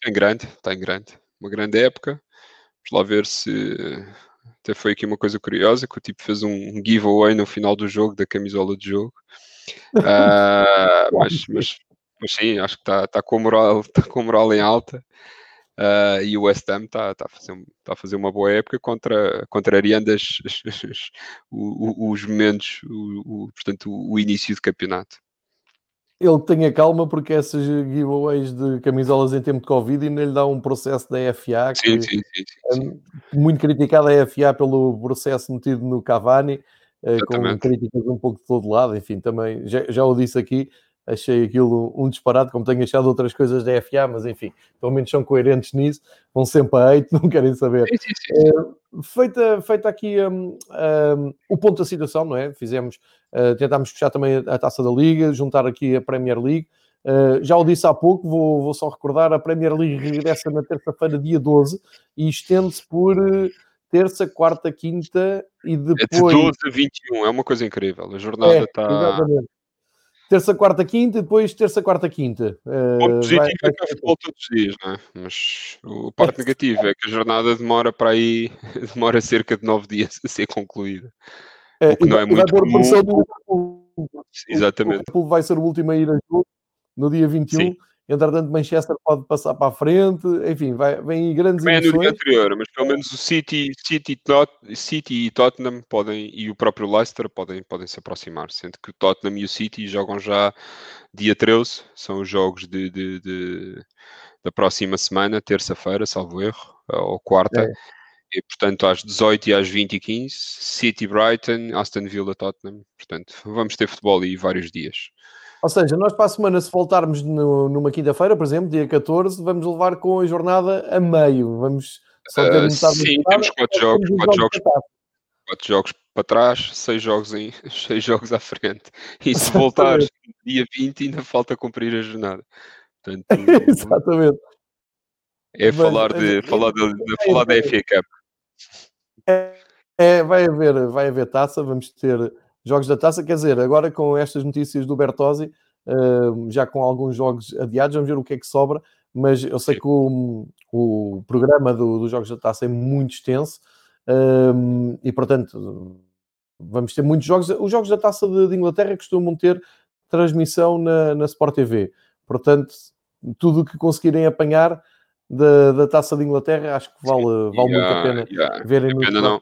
Está em grande, está em grande. Uma grande época. Vamos lá ver se. Até foi aqui uma coisa curiosa: que o tipo fez um giveaway no final do jogo, da camisola de jogo. [laughs] Uh, mas, mas, mas, sim, acho que está tá com, moral, [laughs] tá com moral em alta. Uh, e o West Ham está tá a, fazer, tá a fazer uma boa época contra, contrariando as, as, as, os momentos, o, o, portanto, o início de campeonato ele tenha calma porque essas giveaways de camisolas em tempo de Covid ainda lhe dá um processo da FA sim, sim, sim, é muito criticada a FA pelo processo metido no Cavani, eh, Exatamente. com críticas um pouco de todo lado, enfim, também já, já o disse aqui, achei aquilo um disparate, como tenho achado outras coisas da FA, mas enfim, pelo menos são coerentes nisso, vão sempre a hate, [laughs] não querem saber. Sim, sim, sim. É, feita, feita aqui um, um, o ponto da situação, não é? Fizemos, uh, tentámos fechar também a, a, taça da Liga, juntar aqui a Premier League. Uh, já o disse há pouco, vou, vou, só recordar: a Premier League regressa na terça-feira, dia 12, e estende-se por uh, terça, quarta, quinta e depois. É de 12 a 21, é uma coisa incrível. A jornada está. É, exatamente terça, quarta, quinta e depois terça, quarta, quinta. O ponto positivo vai, é que é futebol todos os dias, não é? Mas a parte negativa é que a jornada demora para aí, [laughs] demora cerca de nove dias a ser concluída. É, o que não é muito comum. Exatamente. O Liverpool vai ser o último a ir a jogo no dia 21. Sim. Entretanto, Manchester pode passar para a frente, enfim, vai, vem grandes Também emoções. é no dia anterior, mas pelo menos o City, City, Tot, City e Tottenham podem, e o próprio Leicester podem, podem se aproximar, sendo que o Tottenham e o City jogam já dia 13, são os jogos de, de, de da próxima semana, terça-feira, salvo erro, ou quarta. É. E, portanto, às 18 e às 20 e 15, City Brighton, Aston Villa Tottenham. Portanto, vamos ter futebol aí vários dias. Ou seja, nós para a semana, se voltarmos no, numa quinta-feira, por exemplo, dia 14, vamos levar com a jornada a meio. Vamos só ter uh, Sim, temos quatro jogos, quatro jogos, quatro jogos para trás, seis jogos, em, [laughs] seis jogos à frente. E se [laughs] voltares dia 20, ainda falta cumprir a jornada. Portanto, [laughs] Exatamente. É Mas, falar, de, é, falar, de, de, é, falar da FA Cup. É, é, vai, haver, vai haver taça, vamos ter jogos da taça. Quer dizer, agora com estas notícias do Bertozzi, uh, já com alguns jogos adiados, vamos ver o que é que sobra. Mas eu sei que o, o programa do, dos jogos da taça é muito extenso uh, e, portanto, vamos ter muitos jogos. Os jogos da taça de, de Inglaterra costumam ter transmissão na, na Sport TV. Portanto, tudo o que conseguirem apanhar da, da taça de Inglaterra, acho que vale, vale yeah, muito a pena yeah. verem no não.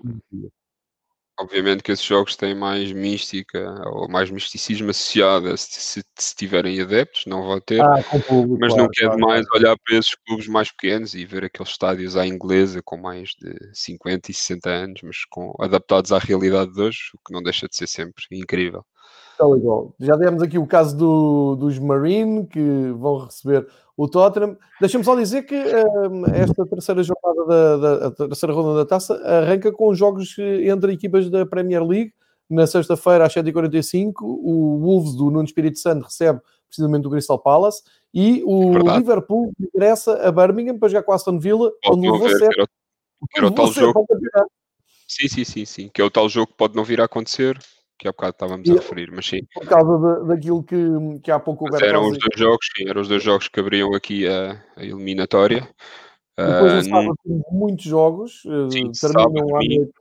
Obviamente que esses jogos têm mais mística ou mais misticismo associado se, se, tiverem adeptos, não vão ter, ah, público, mas claro, nunca é demais claro. olhar para esses clubes mais pequenos e ver aqueles estádios à inglesa com mais de 50 e 60 anos, mas com, adaptados à realidade de hoje, o que não deixa de ser sempre incrível. Legal. Já demos aqui o caso do, dos Marine, que vão receber o Tottenham. Deixa-me só dizer que um, esta terceira jornada da, da terceira ronda da taça arranca com jogos entre equipas da Premier League. Na sexta-feira, às 7h45, o Wolves do Nuno Espírito Santo recebe precisamente o Crystal Palace e o Verdade. Liverpool regressa a Birmingham para jogar com a Aston Villa, pode onde levou ser. Era, era o tal jogo. Sim, sim, sim, sim. Que é o tal jogo que pode não vir a acontecer, que há bocado estávamos e, a referir, mas sim. Por causa de, daquilo que, que há pouco o Eram os dois jogos, sim, eram os dois jogos que abriam aqui a, a eliminatória. Depois uh, sábado num... muitos jogos, eh, sim, terminam à noite.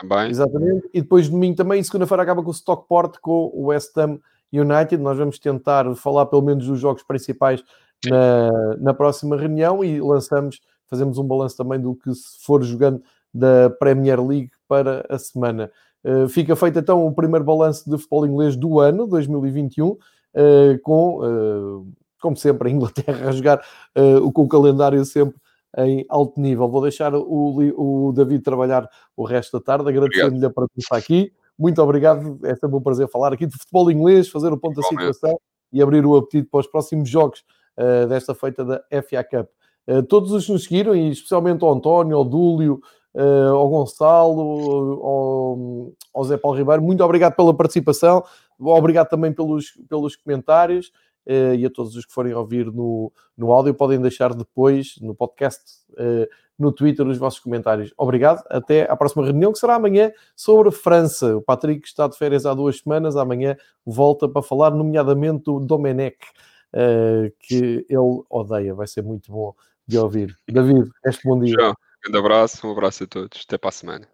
Também. Exatamente. E depois domingo também, segunda-feira acaba com o Stockport com o West Ham United. Nós vamos tentar falar pelo menos dos jogos principais na, na próxima reunião e lançamos, fazemos um balanço também do que se for jogando da Premier League para a semana. Eh, fica feito então o primeiro balanço de futebol inglês do ano 2021, eh, com, eh, como sempre, a Inglaterra [laughs] a jogar com o calendário sempre em alto nível. Vou deixar o, o David trabalhar o resto da tarde, agradecendo-lhe a presença aqui. Muito obrigado, é sempre um prazer falar aqui de futebol inglês, fazer o ponto da situação e abrir o apetite para os próximos jogos desta feita da FA Cup. Todos os que nos seguiram, e especialmente ao António, ao Dúlio, uh, ao Gonçalo, ao, ao Zé Paulo Ribeiro, muito obrigado pela participação, obrigado também pelos, pelos comentários. Uh, e a todos os que forem ouvir no, no áudio, podem deixar depois no podcast, uh, no Twitter, os vossos comentários. Obrigado, até à próxima reunião, que será amanhã sobre França. O Patrick está de férias há duas semanas, amanhã volta para falar, nomeadamente do Domenech, que ele odeia, vai ser muito bom de ouvir. David, este bom dia. Tchau. Grande abraço, um abraço a todos. Até para a semana.